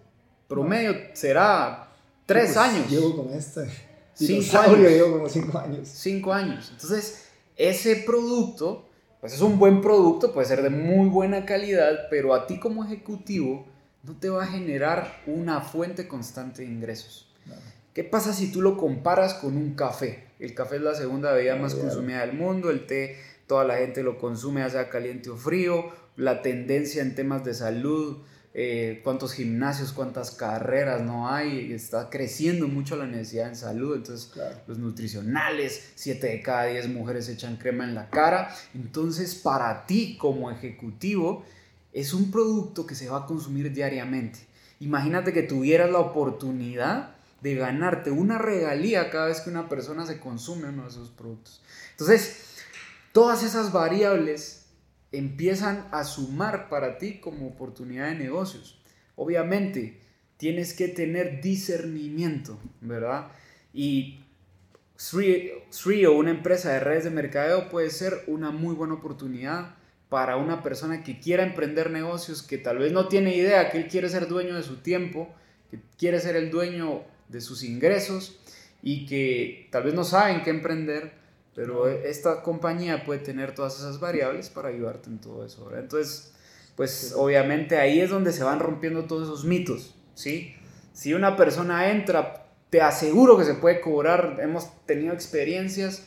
Promedio será tres pues, años. Llevo con este. Cinco años. como cinco años. Cinco años. Entonces, ese producto, pues es un buen producto, puede ser de muy buena calidad, pero a ti como ejecutivo no te va a generar una fuente constante de ingresos. ¿Qué pasa si tú lo comparas con un café? El café es la segunda bebida más consumida del mundo, el té toda la gente lo consume, ya sea caliente o frío, la tendencia en temas de salud eh, cuántos gimnasios, cuántas carreras no hay, está creciendo mucho la necesidad en salud, entonces los nutricionales, 7 de cada 10 mujeres echan crema en la cara, entonces para ti como ejecutivo es un producto que se va a consumir diariamente. Imagínate que tuvieras la oportunidad de ganarte una regalía cada vez que una persona se consume uno de esos productos. Entonces, todas esas variables empiezan a sumar para ti como oportunidad de negocios. Obviamente, tienes que tener discernimiento, ¿verdad? Y Sri, o una empresa de redes de mercadeo puede ser una muy buena oportunidad para una persona que quiera emprender negocios, que tal vez no tiene idea que él quiere ser dueño de su tiempo, que quiere ser el dueño de sus ingresos y que tal vez no saben qué emprender, pero esta compañía puede tener todas esas variables para ayudarte en todo eso. Entonces, pues obviamente ahí es donde se van rompiendo todos esos mitos, ¿sí? Si una persona entra, te aseguro que se puede cobrar. Hemos tenido experiencias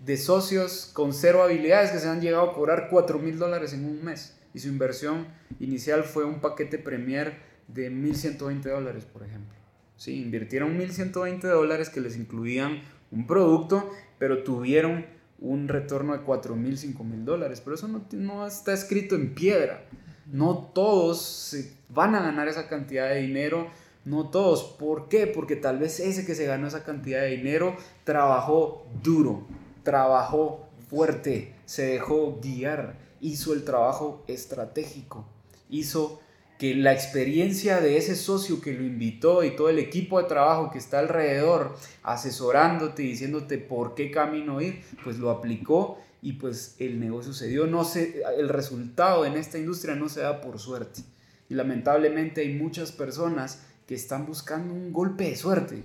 de socios con cero habilidades que se han llegado a cobrar 4 mil dólares en un mes. Y su inversión inicial fue un paquete Premier de 1.120 dólares, por ejemplo. Sí, invirtieron 1.120 dólares que les incluían un producto pero tuvieron un retorno de 4 mil, 5 mil dólares. Pero eso no, no, está escrito en piedra. No todos van a ganar esa cantidad de dinero. No todos. ¿Por qué? Porque tal vez ese que se ganó esa cantidad de dinero trabajó duro, trabajó fuerte, se dejó guiar, hizo el trabajo estratégico, hizo que la experiencia de ese socio que lo invitó y todo el equipo de trabajo que está alrededor asesorándote y diciéndote por qué camino ir, pues lo aplicó y pues el negocio se dio. No se, el resultado en esta industria no se da por suerte. Y lamentablemente hay muchas personas que están buscando un golpe de suerte.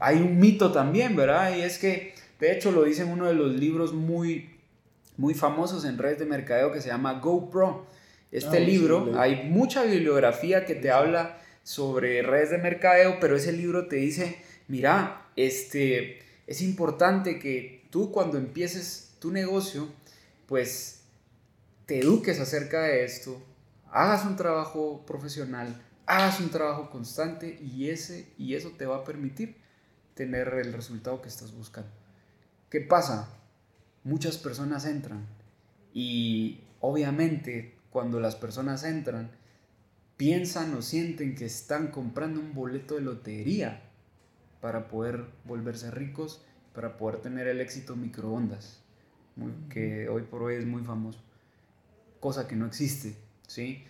Hay un mito también, ¿verdad? Y es que, de hecho, lo dice en uno de los libros muy, muy famosos en redes de mercadeo que se llama GoPro este ah, libro, hay mucha bibliografía que te habla sobre redes de mercadeo, pero ese libro te dice, mira, este, es importante que tú cuando empieces tu negocio, pues te eduques acerca de esto, hagas un trabajo profesional, hagas un trabajo constante y, ese, y eso te va a permitir tener el resultado que estás buscando. ¿Qué pasa? Muchas personas entran y obviamente cuando las personas entran, piensan o sienten que están comprando un boleto de lotería para poder volverse ricos, para poder tener el éxito microondas, que hoy por hoy es muy famoso, cosa que no existe, ¿sí?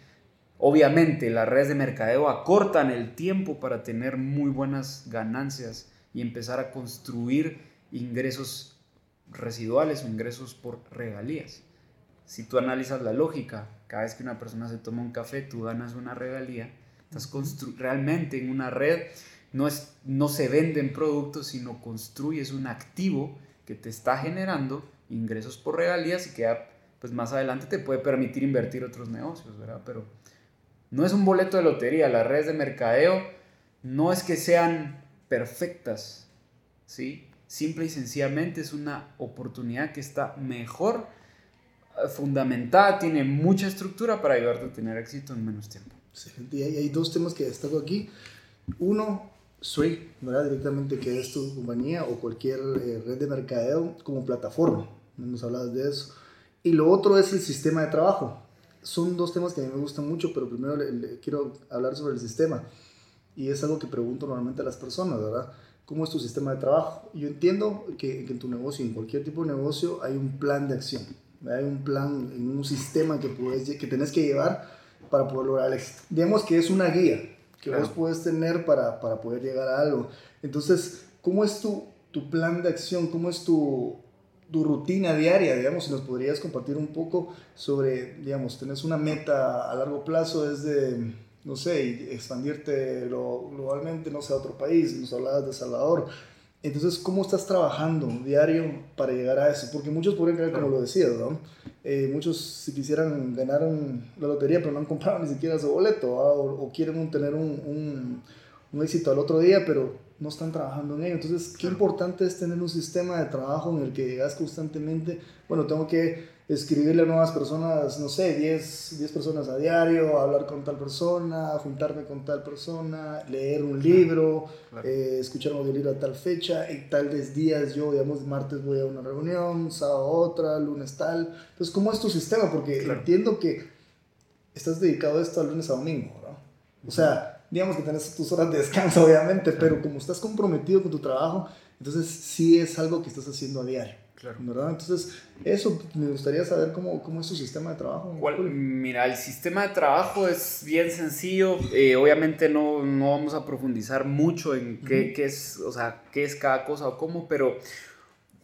Obviamente las redes de mercadeo acortan el tiempo para tener muy buenas ganancias y empezar a construir ingresos residuales o ingresos por regalías. si tú analizas la lógica, cada vez que una persona se toma un café, tú ganas una regalía, estás realmente en una red, no, es, no se venden productos, sino construyes un activo que te está generando ingresos por regalías y que pues más adelante te puede permitir invertir otros negocios, ¿verdad? Pero no es un boleto de lotería, las redes de mercadeo no es que sean perfectas, ¿sí? Simple y sencillamente es una oportunidad que está mejor fundamentada, tiene mucha estructura para ayudarte a tener éxito en menos tiempo. Excelente. Y hay, dos temas que destaco aquí. Uno, Sway, ¿verdad? Directamente que es tu compañía o cualquier eh, red de mercadeo como plataforma. Hemos hablado de eso. Y lo otro es el sistema de trabajo. Son dos temas que a mí me gustan mucho, pero primero le quiero hablar sobre el sistema y es algo que pregunto normalmente a las personas, ¿verdad? ¿Cómo es tu sistema de trabajo? Yo entiendo que, en tu negocio, en cualquier tipo de negocio, hay un plan de acción, hay un plan, un sistema que, puedes, que tenés que llevar para poder lograr el éxito. Digamos que es una guía que vos puedes tener para, para, poder llegar a algo. Entonces, ¿cómo es tu, tu plan de acción? ¿Cómo es tu, tu rutina diaria, digamos, si nos podrías compartir un poco sobre, digamos, tenés una meta a largo plazo desde no sé, expandirte globalmente, no sé, a otro país, nos hablabas de Salvador. Entonces, ¿cómo estás trabajando diario para llegar a eso? Porque muchos podrían creer, como lo decías, ¿no? Eh, muchos si quisieran ganar la lotería, pero no han comprado ni siquiera su boleto, o, quieren tener un, un, un, éxito al otro día, pero no están trabajando en ello. Entonces, qué importante es tener un sistema de trabajo en el que llegas constantemente, bueno, tengo que escribirle a nuevas personas, no sé, 10, 10 personas a diario, hablar con tal persona, juntarme con tal persona, leer un libro, eh, escuchar un audiolibro a tal fecha, y tales días yo, digamos, martes voy a una reunión, sábado otra, lunes tal. Entonces, ¿cómo es tu sistema? Porque entiendo que estás dedicado a esto de lunes a domingo, ¿no? O sea, digamos que tienes tus horas de descanso, obviamente, pero como estás comprometido con tu trabajo, entonces sí es algo que estás haciendo a diario. Claro. ¿verdad? Entonces, eso me gustaría saber cómo, cómo es su sistema de trabajo. Mira, el sistema de trabajo es bien sencillo. Eh, obviamente no, no, vamos a profundizar mucho en qué, qué, es, o sea, qué es cada cosa o cómo, pero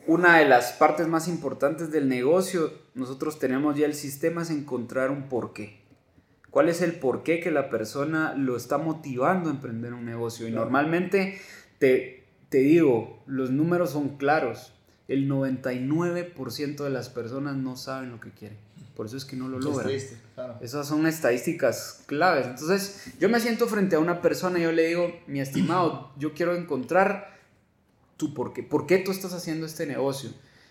una de las partes más importantes del negocio, nosotros tenemos ya el sistema, es encontrar un porqué. ¿Cuál es el porqué que la persona lo está motivando a emprender un negocio? Y normalmente te, te digo, los números son claros el 99% de las personas no saben lo que quieren. Por eso es que no lo logran. Esas son estadísticas claves. Entonces, yo me siento frente a una persona y yo le digo, mi estimado, yo quiero encontrar tu por qué. ¿Por qué tú estás haciendo este negocio?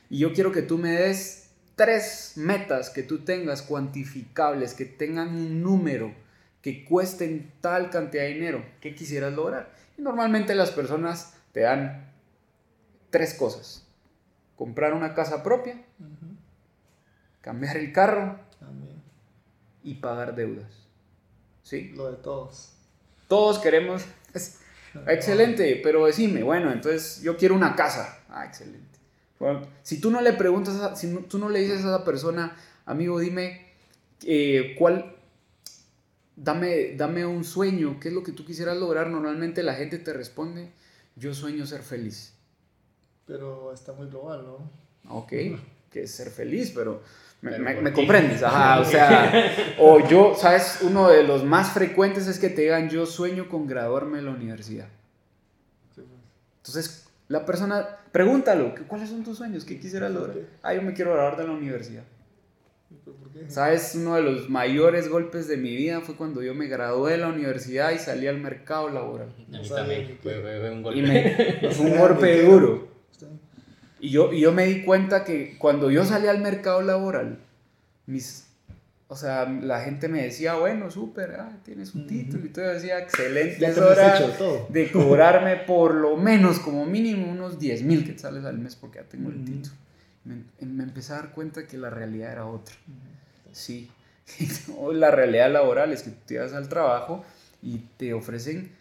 Y yo quiero que tú me des tres metas que tú tengas cuantificables, que tengan un número, que cuesten tal cantidad de dinero. ¿Qué quisieras lograr? Y normalmente las personas te dan tres cosas comprar una casa propia, cambiar el carro y pagar deudas. ¿Sí? Lo de todos. Todos queremos... excelente, pero decime, bueno, entonces yo quiero una casa. Ah, excelente. si tú no le preguntas, si tú no le dices a esa persona, amigo, dime eh, cuál, dame, dame un sueño, qué es lo que tú quisieras lograr, normalmente la gente te responde, yo sueño ser feliz pero está muy global, ¿no? Ok, que es ser feliz, pero me, comprendes, Ajá, o sea, o yo, ¿sabes? Uno de los más frecuentes es que te digan, yo sueño con graduarme de la universidad. Pues. Entonces, la persona, pregúntalo, ¿cuáles son tus sueños? ¿Qué quisieras lograr? Ah, yo me quiero graduar de la universidad. ¿Por qué? ¿Sabes? Uno de los mayores golpes de mi vida fue cuando yo me gradué de la universidad y salí al mercado laboral. A mí también fue, un golpe. Y me, fue un golpe duro. Y yo, y yo me di cuenta que cuando yo salí al mercado laboral, mis, o sea, la gente me decía, bueno, súper, ah, tienes un título. Y todo decía, excelente, es hora de cobrarme por lo menos, como mínimo, unos 10 mil quetzales al mes porque ya tengo el título. Me, me, empecé a dar cuenta que la realidad era otra. Sí. la realidad laboral es que tú te vas al trabajo y te ofrecen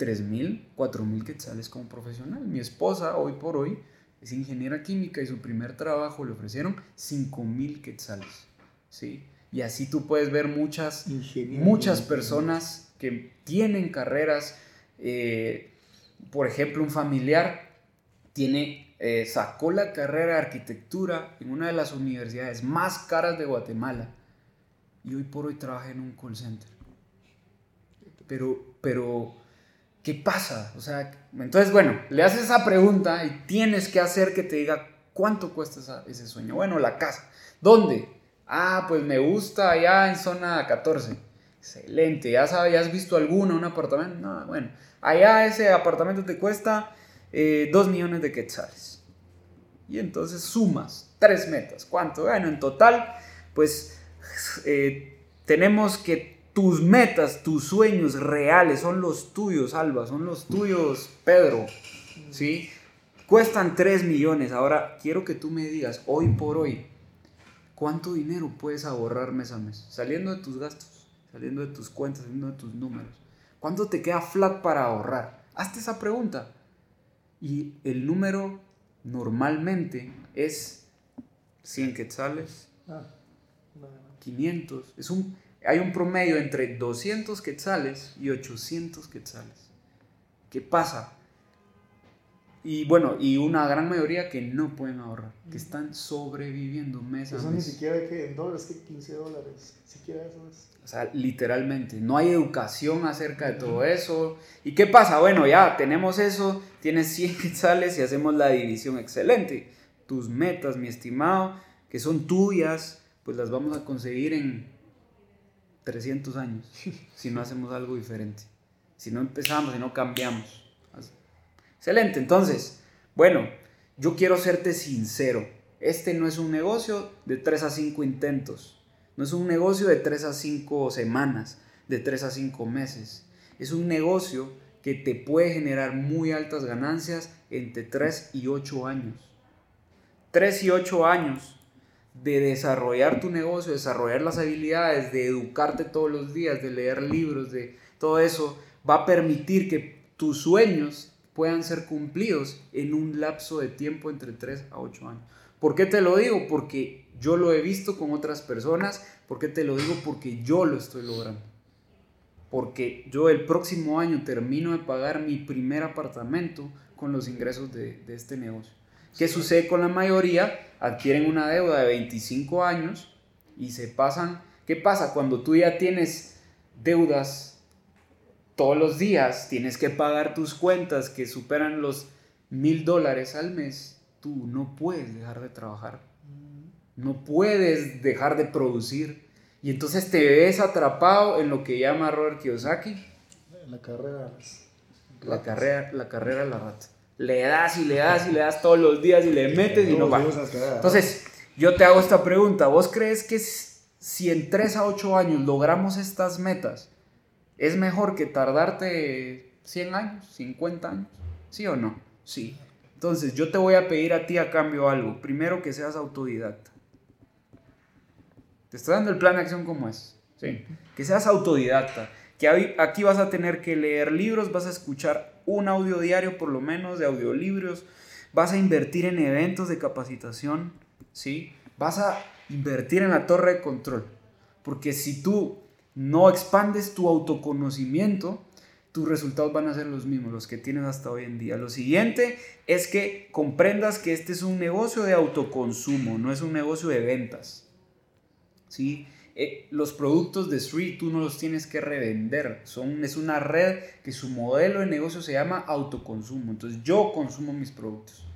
3 mil, 4 mil quetzales como profesional. Mi esposa, hoy por hoy, es ingeniera química y su primer trabajo le ofrecieron 5 mil quetzales. ¿sí? Y así tú puedes ver muchas, muchas personas que tienen carreras. Eh, por ejemplo, un familiar tiene eh, sacó la carrera de arquitectura en una de las universidades más caras de Guatemala y hoy por hoy trabaja en un call center. Pero, pero, ¿qué pasa? O sea, entonces, bueno, le haces esa pregunta y tienes que hacer que te diga cuánto cuesta ese sueño. Bueno, la casa. ¿Dónde? Ah, pues me gusta allá en zona 14. Excelente. ¿Ya sabes, ya has visto alguno, un apartamento? No, bueno. Allá ese apartamento te cuesta eh, 2 millones de quetzales. Y entonces sumas tres metas. ¿Cuánto? Bueno, en total, pues eh, tenemos que tus metas, tus sueños reales son los tuyos, Alba, son los tuyos, Pedro. ¿Sí? Cuestan 3 millones. Ahora quiero que tú me digas, hoy por hoy, ¿cuánto dinero puedes ahorrar mes a mes? Saliendo de tus gastos, saliendo de tus cuentas, saliendo de tus números. ¿Cuánto te queda flat para ahorrar? Hazte esa pregunta. Y el número normalmente es 100 quetzales, 500. Ah, es un, hay un promedio entre 200 quetzales y 800 quetzales. ¿Qué pasa? Y bueno, y una gran mayoría que no pueden ahorrar, que están sobreviviendo mes a mes. Eso ni siquiera que en dólares, que 15 dólares, siquiera eso es. O sea, literalmente, no hay educación acerca de todo eso. ¿Y qué pasa? Bueno, ya tenemos eso, tienes 100 quetzales y hacemos la división excelente. Tus metas, mi estimado, que son tuyas, pues las vamos a conseguir en 300 años, si no hacemos algo diferente. Si no empezamos, si no cambiamos. Excelente, entonces, bueno, yo quiero serte sincero. Este no es un negocio de 3 a 5 intentos. No es un negocio de 3 a 5 semanas, de 3 a 5 meses. Es un negocio que te puede generar muy altas ganancias entre 3 y 8 años. 3 y 8 años de desarrollar tu negocio, desarrollar las habilidades, de educarte todos los días, de leer libros, de todo eso, va a permitir que tus sueños puedan ser cumplidos en un lapso de tiempo entre 3 a 8 años. ¿Por qué te lo digo? Porque yo lo he visto con otras personas. ¿Por qué te lo digo? Porque yo lo estoy logrando. Porque yo el próximo año termino de pagar mi primer apartamento con los ingresos de, de este negocio. ¿Qué sucede con la mayoría? Adquieren una deuda de 25 años y se pasan. ¿Qué pasa cuando tú ya tienes deudas todos los días? Tienes que pagar tus cuentas que superan los mil dólares al mes. Tú no puedes dejar de trabajar. No puedes dejar de producir. Y entonces te ves atrapado en lo que llama Robert Kiyosaki. La carrera. La carrera, la carrera de la rata le das y le das y le das todos los días y le metes y no va. Entonces, yo te hago esta pregunta. ¿Vos crees que si en 3 a 8 años logramos estas metas, es mejor que tardarte 100 años, 50 años? ¿Sí o no? Sí. Entonces, yo te voy a pedir a ti a cambio algo. Primero, que seas autodidacta. Te estoy dando el plan de acción como es. Sí. Que seas autodidacta. Que aquí vas a tener que leer libros, vas a escuchar un audio diario por lo menos de audiolibros, vas a invertir en eventos de capacitación, ¿sí? Vas a invertir en la torre de control, porque si tú no expandes tu autoconocimiento, tus resultados van a ser los mismos, los que tienes hasta hoy en día. Lo siguiente es que comprendas que este es un negocio de autoconsumo, no es un negocio de ventas. ¿Sí? Eh, los productos de Street tú no los tienes que revender. Son, es una red que su modelo de negocio se llama autoconsumo. Entonces yo consumo mis productos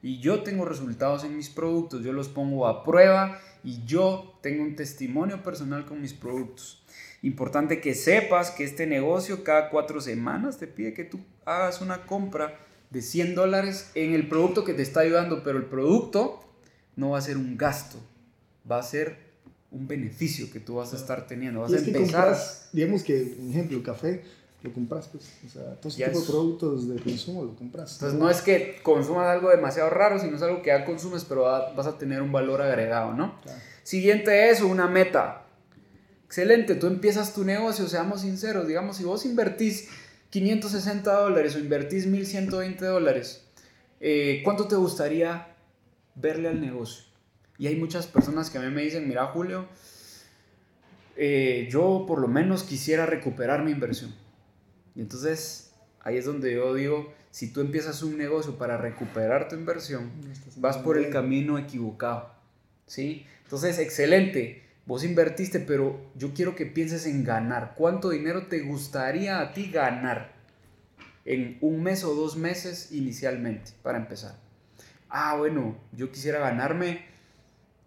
y yo tengo resultados en mis productos. Yo los pongo a prueba y yo tengo un testimonio personal con mis productos. Importante que sepas que este negocio cada cuatro semanas te pide que tú hagas una compra de 100 dólares en el producto que te está ayudando, pero el producto no va a ser un gasto, va a ser un beneficio que tú vas a estar teniendo. Vas a empezar. digamos que, un ejemplo, café, lo compras, pues. O sea, todo ese tipo de productos de consumo lo compras. Entonces, no es que consumas algo demasiado raro, sino es algo que ya consumes, pero vas a tener un valor agregado, ¿no? Siguiente eso, una meta. Excelente, tú empiezas tu negocio, seamos sinceros, digamos, si vos invertís 560 dólares o invertís 1120 dólares, eh, ¿cuánto te gustaría verle al negocio? Y hay muchas personas que a mí me dicen, mira Julio, eh, yo por lo menos quisiera recuperar mi inversión. Y entonces ahí es donde yo digo, si tú empiezas un negocio para recuperar tu inversión, vas por el camino equivocado. ¿Sí? Entonces, excelente. Vos invertiste, pero yo quiero que pienses en ganar. ¿Cuánto dinero te gustaría a ti ganar en un mes o dos meses inicialmente para empezar? Ah, bueno, yo quisiera ganarme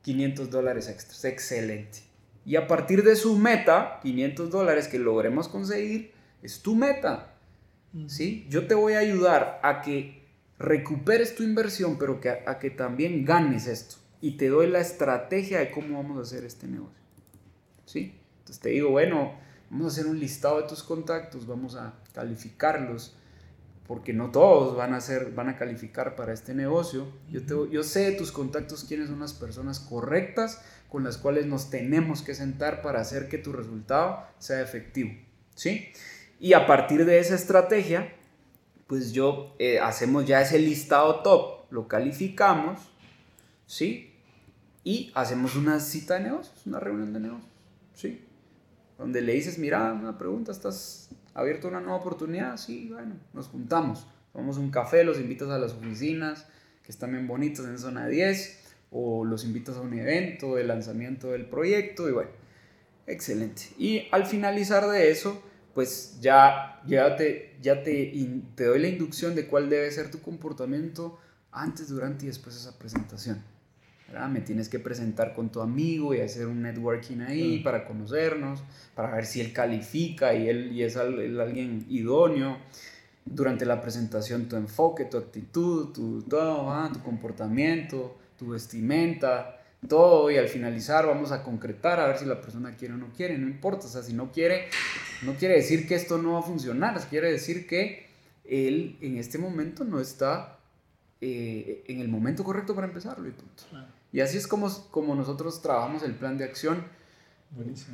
500 dólares extras. Excelente. Y a partir de su meta, 500 dólares que logremos conseguir, es tu meta. ¿sí? Yo te voy a ayudar a que recuperes tu inversión, pero que, a, que también ganes esto. Y te doy la estrategia de cómo vamos a hacer este negocio. ¿Sí? Entonces te digo, bueno, vamos a hacer un listado de tus contactos, vamos a calificarlos, porque no todos van a, ser, van a calificar para este negocio. Yo, te, yo sé de tus contactos quiénes son las personas correctas con las cuales nos tenemos que sentar para hacer que tu resultado sea efectivo. ¿Sí? Y a partir de esa estrategia, pues yo eh, hacemos ya ese listado top, lo calificamos, ¿sí? Y hacemos una cita de negocios, una reunión de negocios, ¿sí? Donde le dices, mira, una pregunta, ¿estás abierto una nueva oportunidad? Sí, bueno, nos juntamos, tomamos un café, los invitas a las oficinas, que están bien bonitas en zona 10, o los invitas a un evento de lanzamiento del proyecto, y bueno, excelente. Y al finalizar de eso, pues ya, ya te, te doy la inducción de cuál debe ser tu comportamiento antes, durante y después de esa presentación. Me tienes que presentar con tu amigo y hacer un networking ahí para conocernos, para ver si él califica y él y es alguien idóneo. Durante la presentación tu enfoque, tu actitud, tu, todo, tu comportamiento, tu vestimenta, todo. Y al finalizar vamos a concretar a ver si la persona quiere o no quiere, no importa, o sea, si no quiere, no quiere decir que esto no va a funcionar, quiere decir que él en este momento no está eh, en el momento correcto para empezarlo y punto. Y así es como, como nosotros trabajamos el plan de acción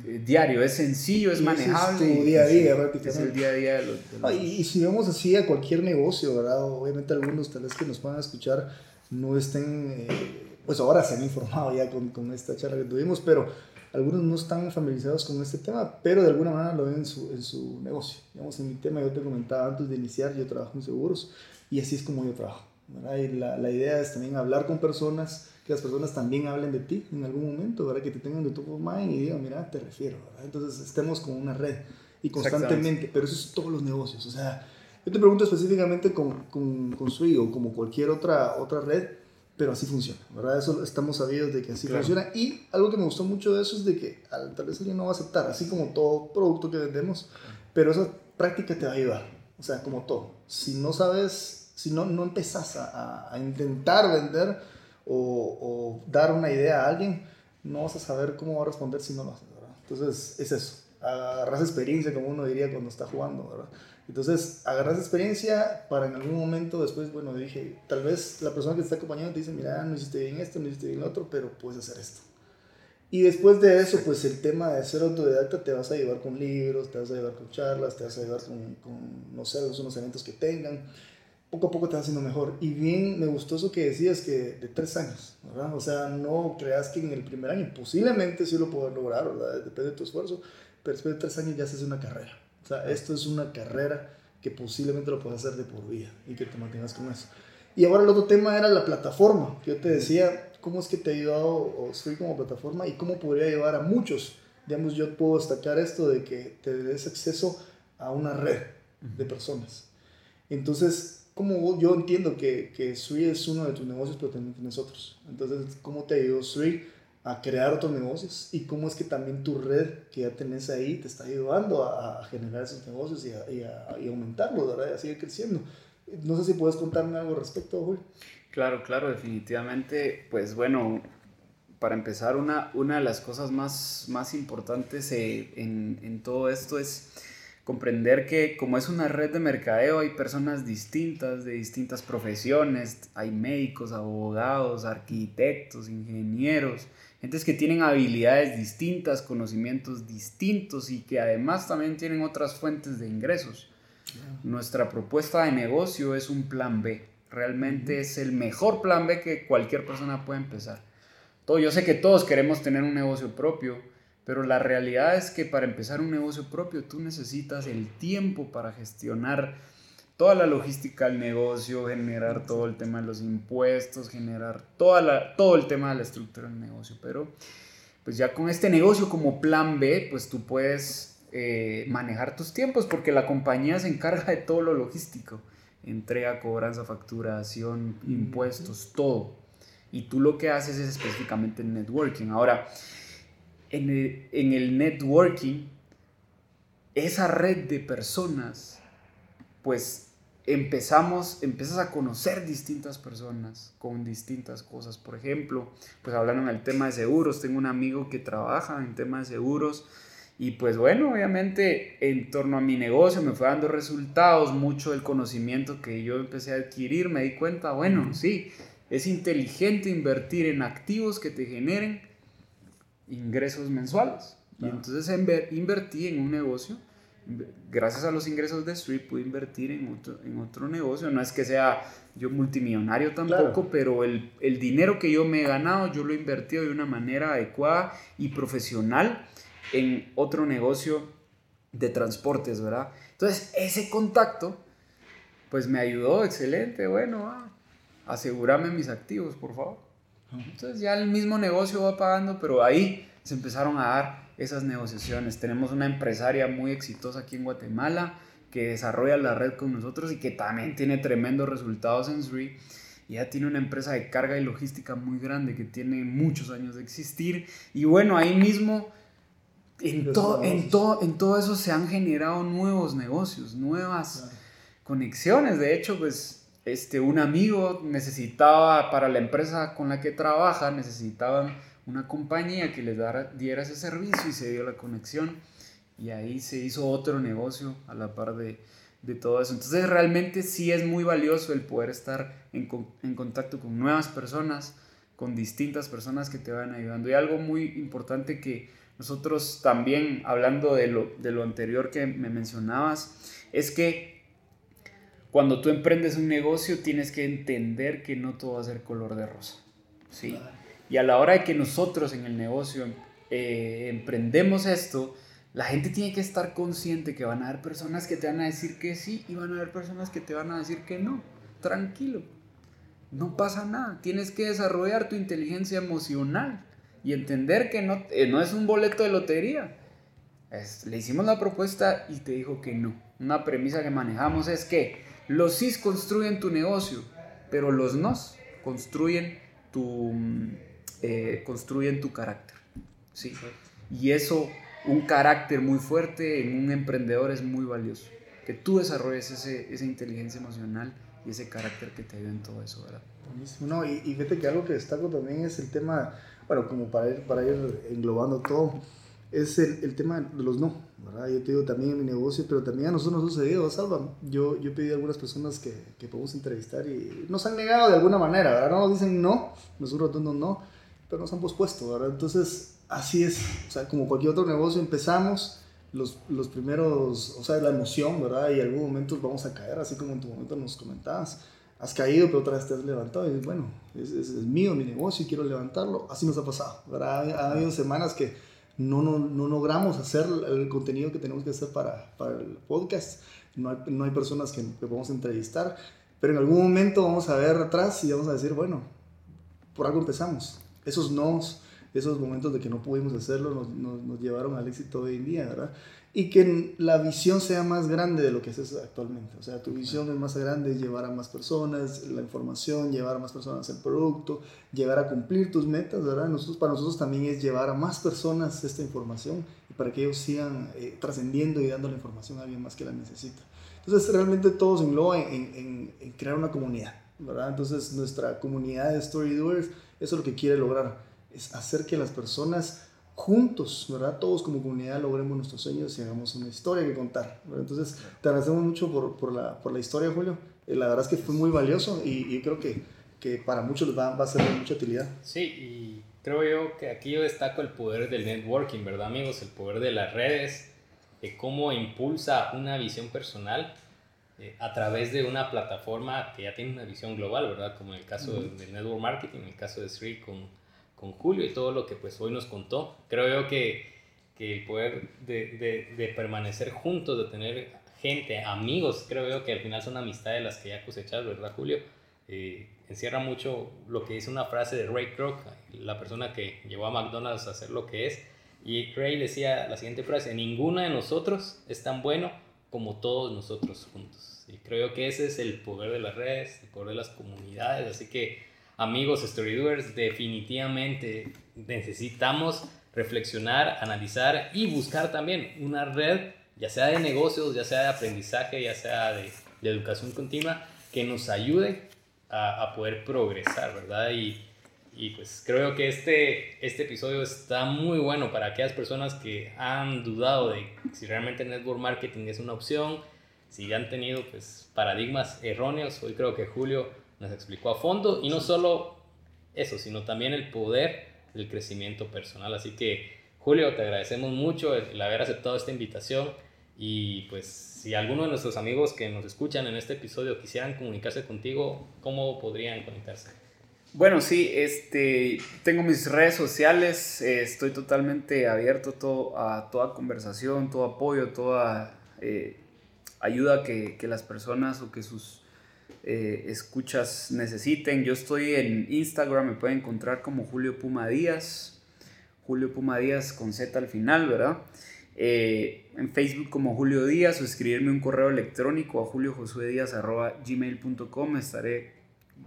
eh, diario, es sencillo, es manejable. Es día a día, Es el día a día de los, y, si vemos así a cualquier negocio, ¿verdad? Obviamente algunos tal vez que nos puedan escuchar no estén... Eh, pues ahora se han informado ya con, con, esta charla que tuvimos, pero algunos no están familiarizados con este tema, pero de alguna manera lo ven en su, en su negocio. Digamos, en mi tema yo te comentaba antes de iniciar, yo trabajo en seguros y así es como yo trabajo. Y la, la, idea es también hablar con personas, que las personas también hablen de ti en algún momento, ¿verdad? que te tengan de of mind y digan, mira, te refiero. ¿verdad? Entonces estemos con una red y constantemente, pero eso es todos los negocios. O sea, yo te pregunto específicamente con, con, con Sui o como cualquier otra, otra red, pero así funciona, ¿verdad? Eso estamos sabidos de que así funciona. Y algo que me gustó mucho de eso es de que tal vez alguien no va a aceptar, así como todo producto que vendemos, pero esa práctica te va a ayudar. O sea, como todo. Si no sabes, si no, no empezás a, a intentar vender o, o, dar una idea a alguien, no vas a saber cómo va a responder si no lo haces, ¿verdad? Entonces, es eso. Agarras experiencia, como uno diría cuando está jugando, ¿verdad? Entonces, agarras experiencia para en algún momento después, bueno, dije, tal vez la persona que te está acompañando te dice, mira, no hiciste bien esto, no hiciste bien lo otro, pero puedes hacer esto. Y después de eso, pues el tema de ser autodidacta te vas a llevar con libros, te vas a llevar con charlas, te vas a llevar con, con no sé, unos eventos que tengan. Poco a poco te vas haciendo mejor. Y bien, me gustó eso que decías, que de tres años, ¿verdad? O sea, no creas que en el primer año, posiblemente sí lo puedas lograr, ¿verdad? Depende de tu esfuerzo, pero después de tres años ya haces una carrera. O sea, esto es una carrera que posiblemente lo puedas hacer de por vida y que te mantengas con eso. Y ahora el otro tema era la plataforma, que yo te decía, cómo es que te ha ayudado o estoy como plataforma y cómo podría llevar a muchos. Digamos, yo puedo destacar esto de que te des acceso a una red de personas. Entonces, como yo entiendo que, que Sui es uno de tus negocios, pero también tienes otros. Entonces, ¿cómo te ayudó Sui a crear otros negocios y cómo es que también tu red que ya tenés ahí te está ayudando a, generar esos negocios y, a, y, a, aumentarlos, ¿verdad? Y a seguir creciendo. No sé si puedes contarme algo al respecto, Julio. Claro, claro, definitivamente. Pues bueno, para empezar, una, una de las cosas más, más importantes eh, en todo esto es comprender que como es una red de mercadeo hay personas distintas de distintas profesiones, hay médicos, abogados, arquitectos, ingenieros, gentes que tienen habilidades distintas, conocimientos distintos y que además también tienen otras fuentes de ingresos. Nuestra propuesta de negocio es un plan B. Realmente es el mejor plan B que cualquier persona puede empezar. Todo, yo sé que todos queremos tener un negocio propio, pero la realidad es que para empezar un negocio propio tú necesitas el tiempo para gestionar toda la logística del negocio, generar todo el tema de los impuestos, generar toda la, todo el tema de la estructura del negocio. Pero pues ya con este negocio como plan B, pues tú puedes eh, manejar tus tiempos porque la compañía se encarga de todo lo logístico. Entrega, cobranza, facturación, impuestos, todo. Y tú lo que haces es específicamente networking. Ahora, en el, en el networking, esa red de personas, pues empezamos, empiezas a conocer distintas personas con distintas cosas. Por ejemplo, pues hablando en el tema de seguros, tengo un amigo que trabaja en tema de seguros y pues bueno, obviamente en torno a mi negocio me fue dando resultados, mucho del conocimiento que yo empecé a adquirir, me di cuenta, bueno, sí, es inteligente invertir en activos que te generen ingresos mensuales. Y entonces invertí en un negocio gracias a los ingresos de Street pude invertir en otro, en otro negocio. No es que sea yo multimillonario tampoco, pero el, el, dinero que yo me he ganado, yo lo he invertido de una manera adecuada y profesional en otro negocio de transportes, ¿verdad? Entonces, ese contacto, pues me ayudó, excelente, bueno, ah, asegúrame mis activos, por favor. Entonces ya el mismo negocio va pagando, pero ahí se empezaron a dar esas negociaciones. Tenemos una empresaria muy exitosa aquí en Guatemala que desarrolla la red con nosotros y que también tiene tremendos resultados en SRI. Ya tiene una empresa de carga y logística muy grande que tiene muchos años de existir. Y bueno, ahí mismo, en, todo, en, en todo eso se han generado nuevos negocios, nuevas conexiones. De hecho, pues este, un amigo necesitaba para la empresa con la que trabaja, necesitaban una compañía que les diera ese servicio y se dio la conexión y ahí se hizo otro negocio a la par de, de todo eso. Entonces realmente sí es muy valioso el poder estar en, en, contacto con nuevas personas, con distintas personas que te van ayudando. Y algo muy importante que nosotros también, hablando de lo, de lo anterior que me mencionabas, es que cuando tú emprendes un negocio tienes que entender que no todo va a ser color de rosa. Sí. Y a la hora de que nosotros en el negocio eh, emprendemos esto, la gente tiene que estar consciente que van a haber personas que te van a decir que sí y van a haber personas que te van a decir que no. Tranquilo, no pasa nada. Tienes que desarrollar tu inteligencia emocional y entender que no, eh, no es un boleto de lotería. le hicimos la propuesta y te dijo que no. Una premisa que manejamos es que los sí construyen tu negocio, pero los nos construyen tu, eh, construyen tu carácter. ¿sí? Y eso, un carácter muy fuerte en un emprendedor es muy valioso. Que tú desarrolles ese, esa inteligencia emocional y ese carácter que te ayuda en todo eso, ¿verdad? No, y, y fíjate que algo que destaco también es el tema, bueno, como para ir, para ir englobando todo, es el, el, tema de los no, ¿verdad? Yo te digo también en mi negocio, pero también a nosotros nos ha sucedido, Salva. Yo, yo pedí a algunas personas que, que podemos entrevistar y nos han negado de alguna manera, ¿verdad? No nos dicen no, nosotros rotundamos no pero nos han pospuesto, ¿verdad? Entonces, así es, o sea, como cualquier otro negocio, empezamos los, los primeros, o sea, la emoción, ¿verdad? Y en algún momento vamos a caer, así como en tu momento nos comentabas, has caído, pero otra vez te has levantado y dices, bueno, es, es, mío, mi negocio y quiero levantarlo, así nos ha pasado, ¿verdad? Ha, habido semanas que no, no, no, logramos hacer el contenido que tenemos que hacer para, para el podcast, no hay, no hay personas que, que podemos entrevistar, pero en algún momento vamos a ver atrás y vamos a decir, bueno, por algo empezamos, esos nos, esos momentos de que no pudimos hacerlo nos, nos, llevaron al éxito hoy en día, ¿verdad? Y que la visión sea más grande de lo que haces actualmente. O sea, tu visión es más grande, llevar a más personas la información, llevar a más personas el producto, llevar a cumplir tus metas, ¿verdad? Nosotros, para nosotros también es llevar a más personas esta información y para que ellos sigan eh, trascendiendo y dando la información a alguien más que la necesita. Entonces, realmente todo se engloba en, en, en crear una comunidad, ¿verdad? Entonces, nuestra comunidad de Story Doers eso es lo que quiere lograr, es hacer que las personas juntos, ¿verdad? Todos como comunidad logremos nuestros sueños y hagamos una historia que contar. Entonces, te agradecemos mucho por, por, la, por la historia, Julio. Eh, la verdad es que fue muy valioso y, y creo que, que, para muchos les va, va, a ser de mucha utilidad. Sí, y creo yo que aquí yo destaco el poder del networking, ¿verdad, amigos? El poder de las redes, de cómo impulsa una visión personal eh, a través de una plataforma que ya tiene una visión global, ¿verdad? Como en el caso del Network Marketing, en el caso de Sri con, con Julio y todo lo que pues hoy nos contó. Creo yo que, que el poder de, de, permanecer juntos, de tener gente, amigos, creo yo que al final son amistades las que ya cosechas, ¿verdad, Julio? Eh, encierra mucho lo que dice una frase de Ray Kroc, la persona que llevó a McDonald's a hacer lo que es. Y Ray decía la siguiente frase, ninguna de nosotros es tan bueno como todos nosotros juntos. Y creo que ese es el poder de las redes, el poder de las comunidades. Así que amigos storydoers, definitivamente necesitamos reflexionar, analizar y buscar también una red, ya sea de negocios, ya sea de aprendizaje, ya sea de, educación continua, que nos ayude a, poder progresar, ¿verdad? Y, pues creo que este, este episodio está muy bueno para aquellas personas que han dudado de si realmente network marketing es una opción, si han tenido pues paradigmas erróneos. Hoy creo que Julio nos explicó a fondo y no solo eso, sino también el poder del crecimiento personal. Así que Julio, te agradecemos mucho el, haber aceptado esta invitación y pues si alguno de nuestros amigos que nos escuchan en este episodio quisieran comunicarse contigo, ¿cómo podrían conectarse? Bueno, sí, este, tengo mis redes sociales, eh, estoy totalmente abierto todo, a toda conversación, todo apoyo, toda eh, ayuda que, que, las personas o que sus eh, escuchas necesiten. Yo estoy en Instagram, me pueden encontrar como Julio Puma Díaz, Julio Puma Díaz con Z al final, ¿verdad? Eh, en Facebook como Julio Díaz o escribirme un correo electrónico a juliojosuedíaz.gmail.com. Estaré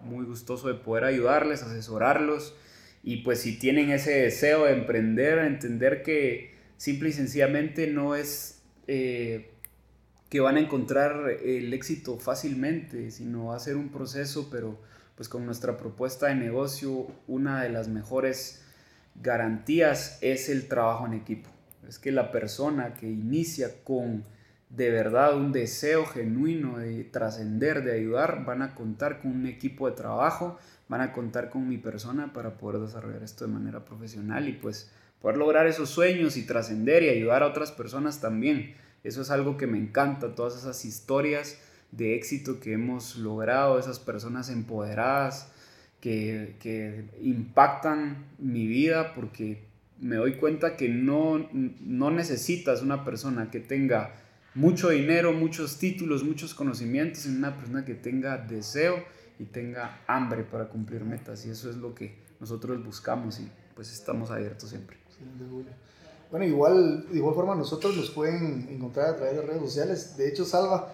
muy gustoso de poder ayudarles, asesorarlos y pues si tienen ese deseo de emprender, entender que simple y sencillamente no es eh, que van a encontrar el éxito fácilmente, sino va a ser un proceso, pero pues con nuestra propuesta de negocio, una de las mejores garantías es el trabajo en equipo es que la persona que inicia con de verdad un deseo genuino de trascender, de ayudar, van a contar con un equipo de trabajo, van a contar con mi persona para poder desarrollar esto de manera profesional y pues poder lograr esos sueños y trascender y ayudar a otras personas también. Eso es algo que me encanta, todas esas historias de éxito que hemos logrado, esas personas empoderadas que, que impactan mi vida porque me doy cuenta que no, no necesitas una persona que tenga mucho dinero, muchos títulos, muchos conocimientos, sino una persona que tenga deseo y tenga hambre para cumplir metas. Y eso es lo que nosotros buscamos y pues estamos abiertos siempre. Bueno, igual, de igual forma nosotros nos pueden encontrar a través de redes sociales. De hecho, Salva,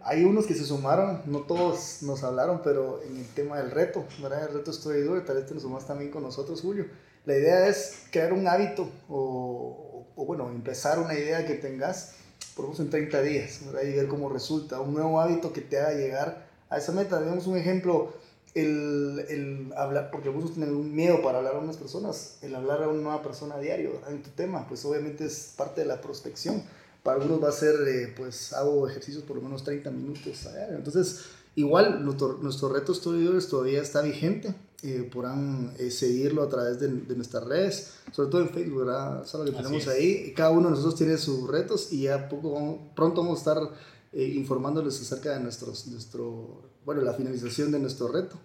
hay unos que se sumaron, no todos nos hablaron, pero en el tema del reto, ¿verdad? El reto estoy duro, tal vez te lo sumas también con nosotros, Julio. La idea es crear un hábito o, o bueno, empezar una idea que tengas, por ejemplo, en 30 días, ¿verdad? Y ver cómo resulta. Un nuevo hábito que te haga llegar a esa meta. Digamos un ejemplo, el, el hablar, porque muchos tienen un miedo para hablar a unas personas, el hablar a una nueva persona a diario en tu tema, pues obviamente es parte de la prospección. Para algunos va a ser, eh, pues hago ejercicios por lo menos 30 minutos a diario. Entonces, igual nuestro, nuestro reto Storydoers todavía está vigente eh, podrán eh, seguirlo a través de, de, nuestras redes, sobre todo en Facebook, ¿verdad? Solo que tenemos ahí. Cada uno de nosotros tiene sus retos y ya poco pronto vamos a estar eh, informándoles acerca de nuestros, nuestro, bueno, la finalización de nuestro reto.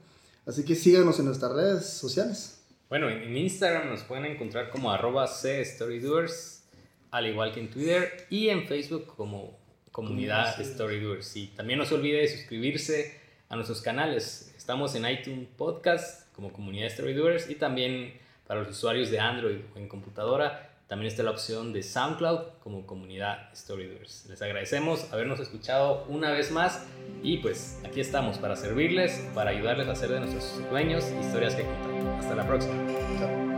Así que síganos en nuestras redes sociales. Bueno, en Instagram nos pueden encontrar como arroba Storydoers, al igual que en Twitter y en Facebook como comunidad Storydoers. Y también no se olvide de suscribirse a nuestros canales. Estamos en iTunes Podcast como comunidad Storydoers y también para los usuarios de Android o en computadora también está la opción de SoundCloud como comunidad Storydoers. Les agradecemos habernos escuchado una vez más y pues aquí estamos para servirles, para ayudarles a hacer de nuestros sueños historias que contar. Hasta la próxima. Chao.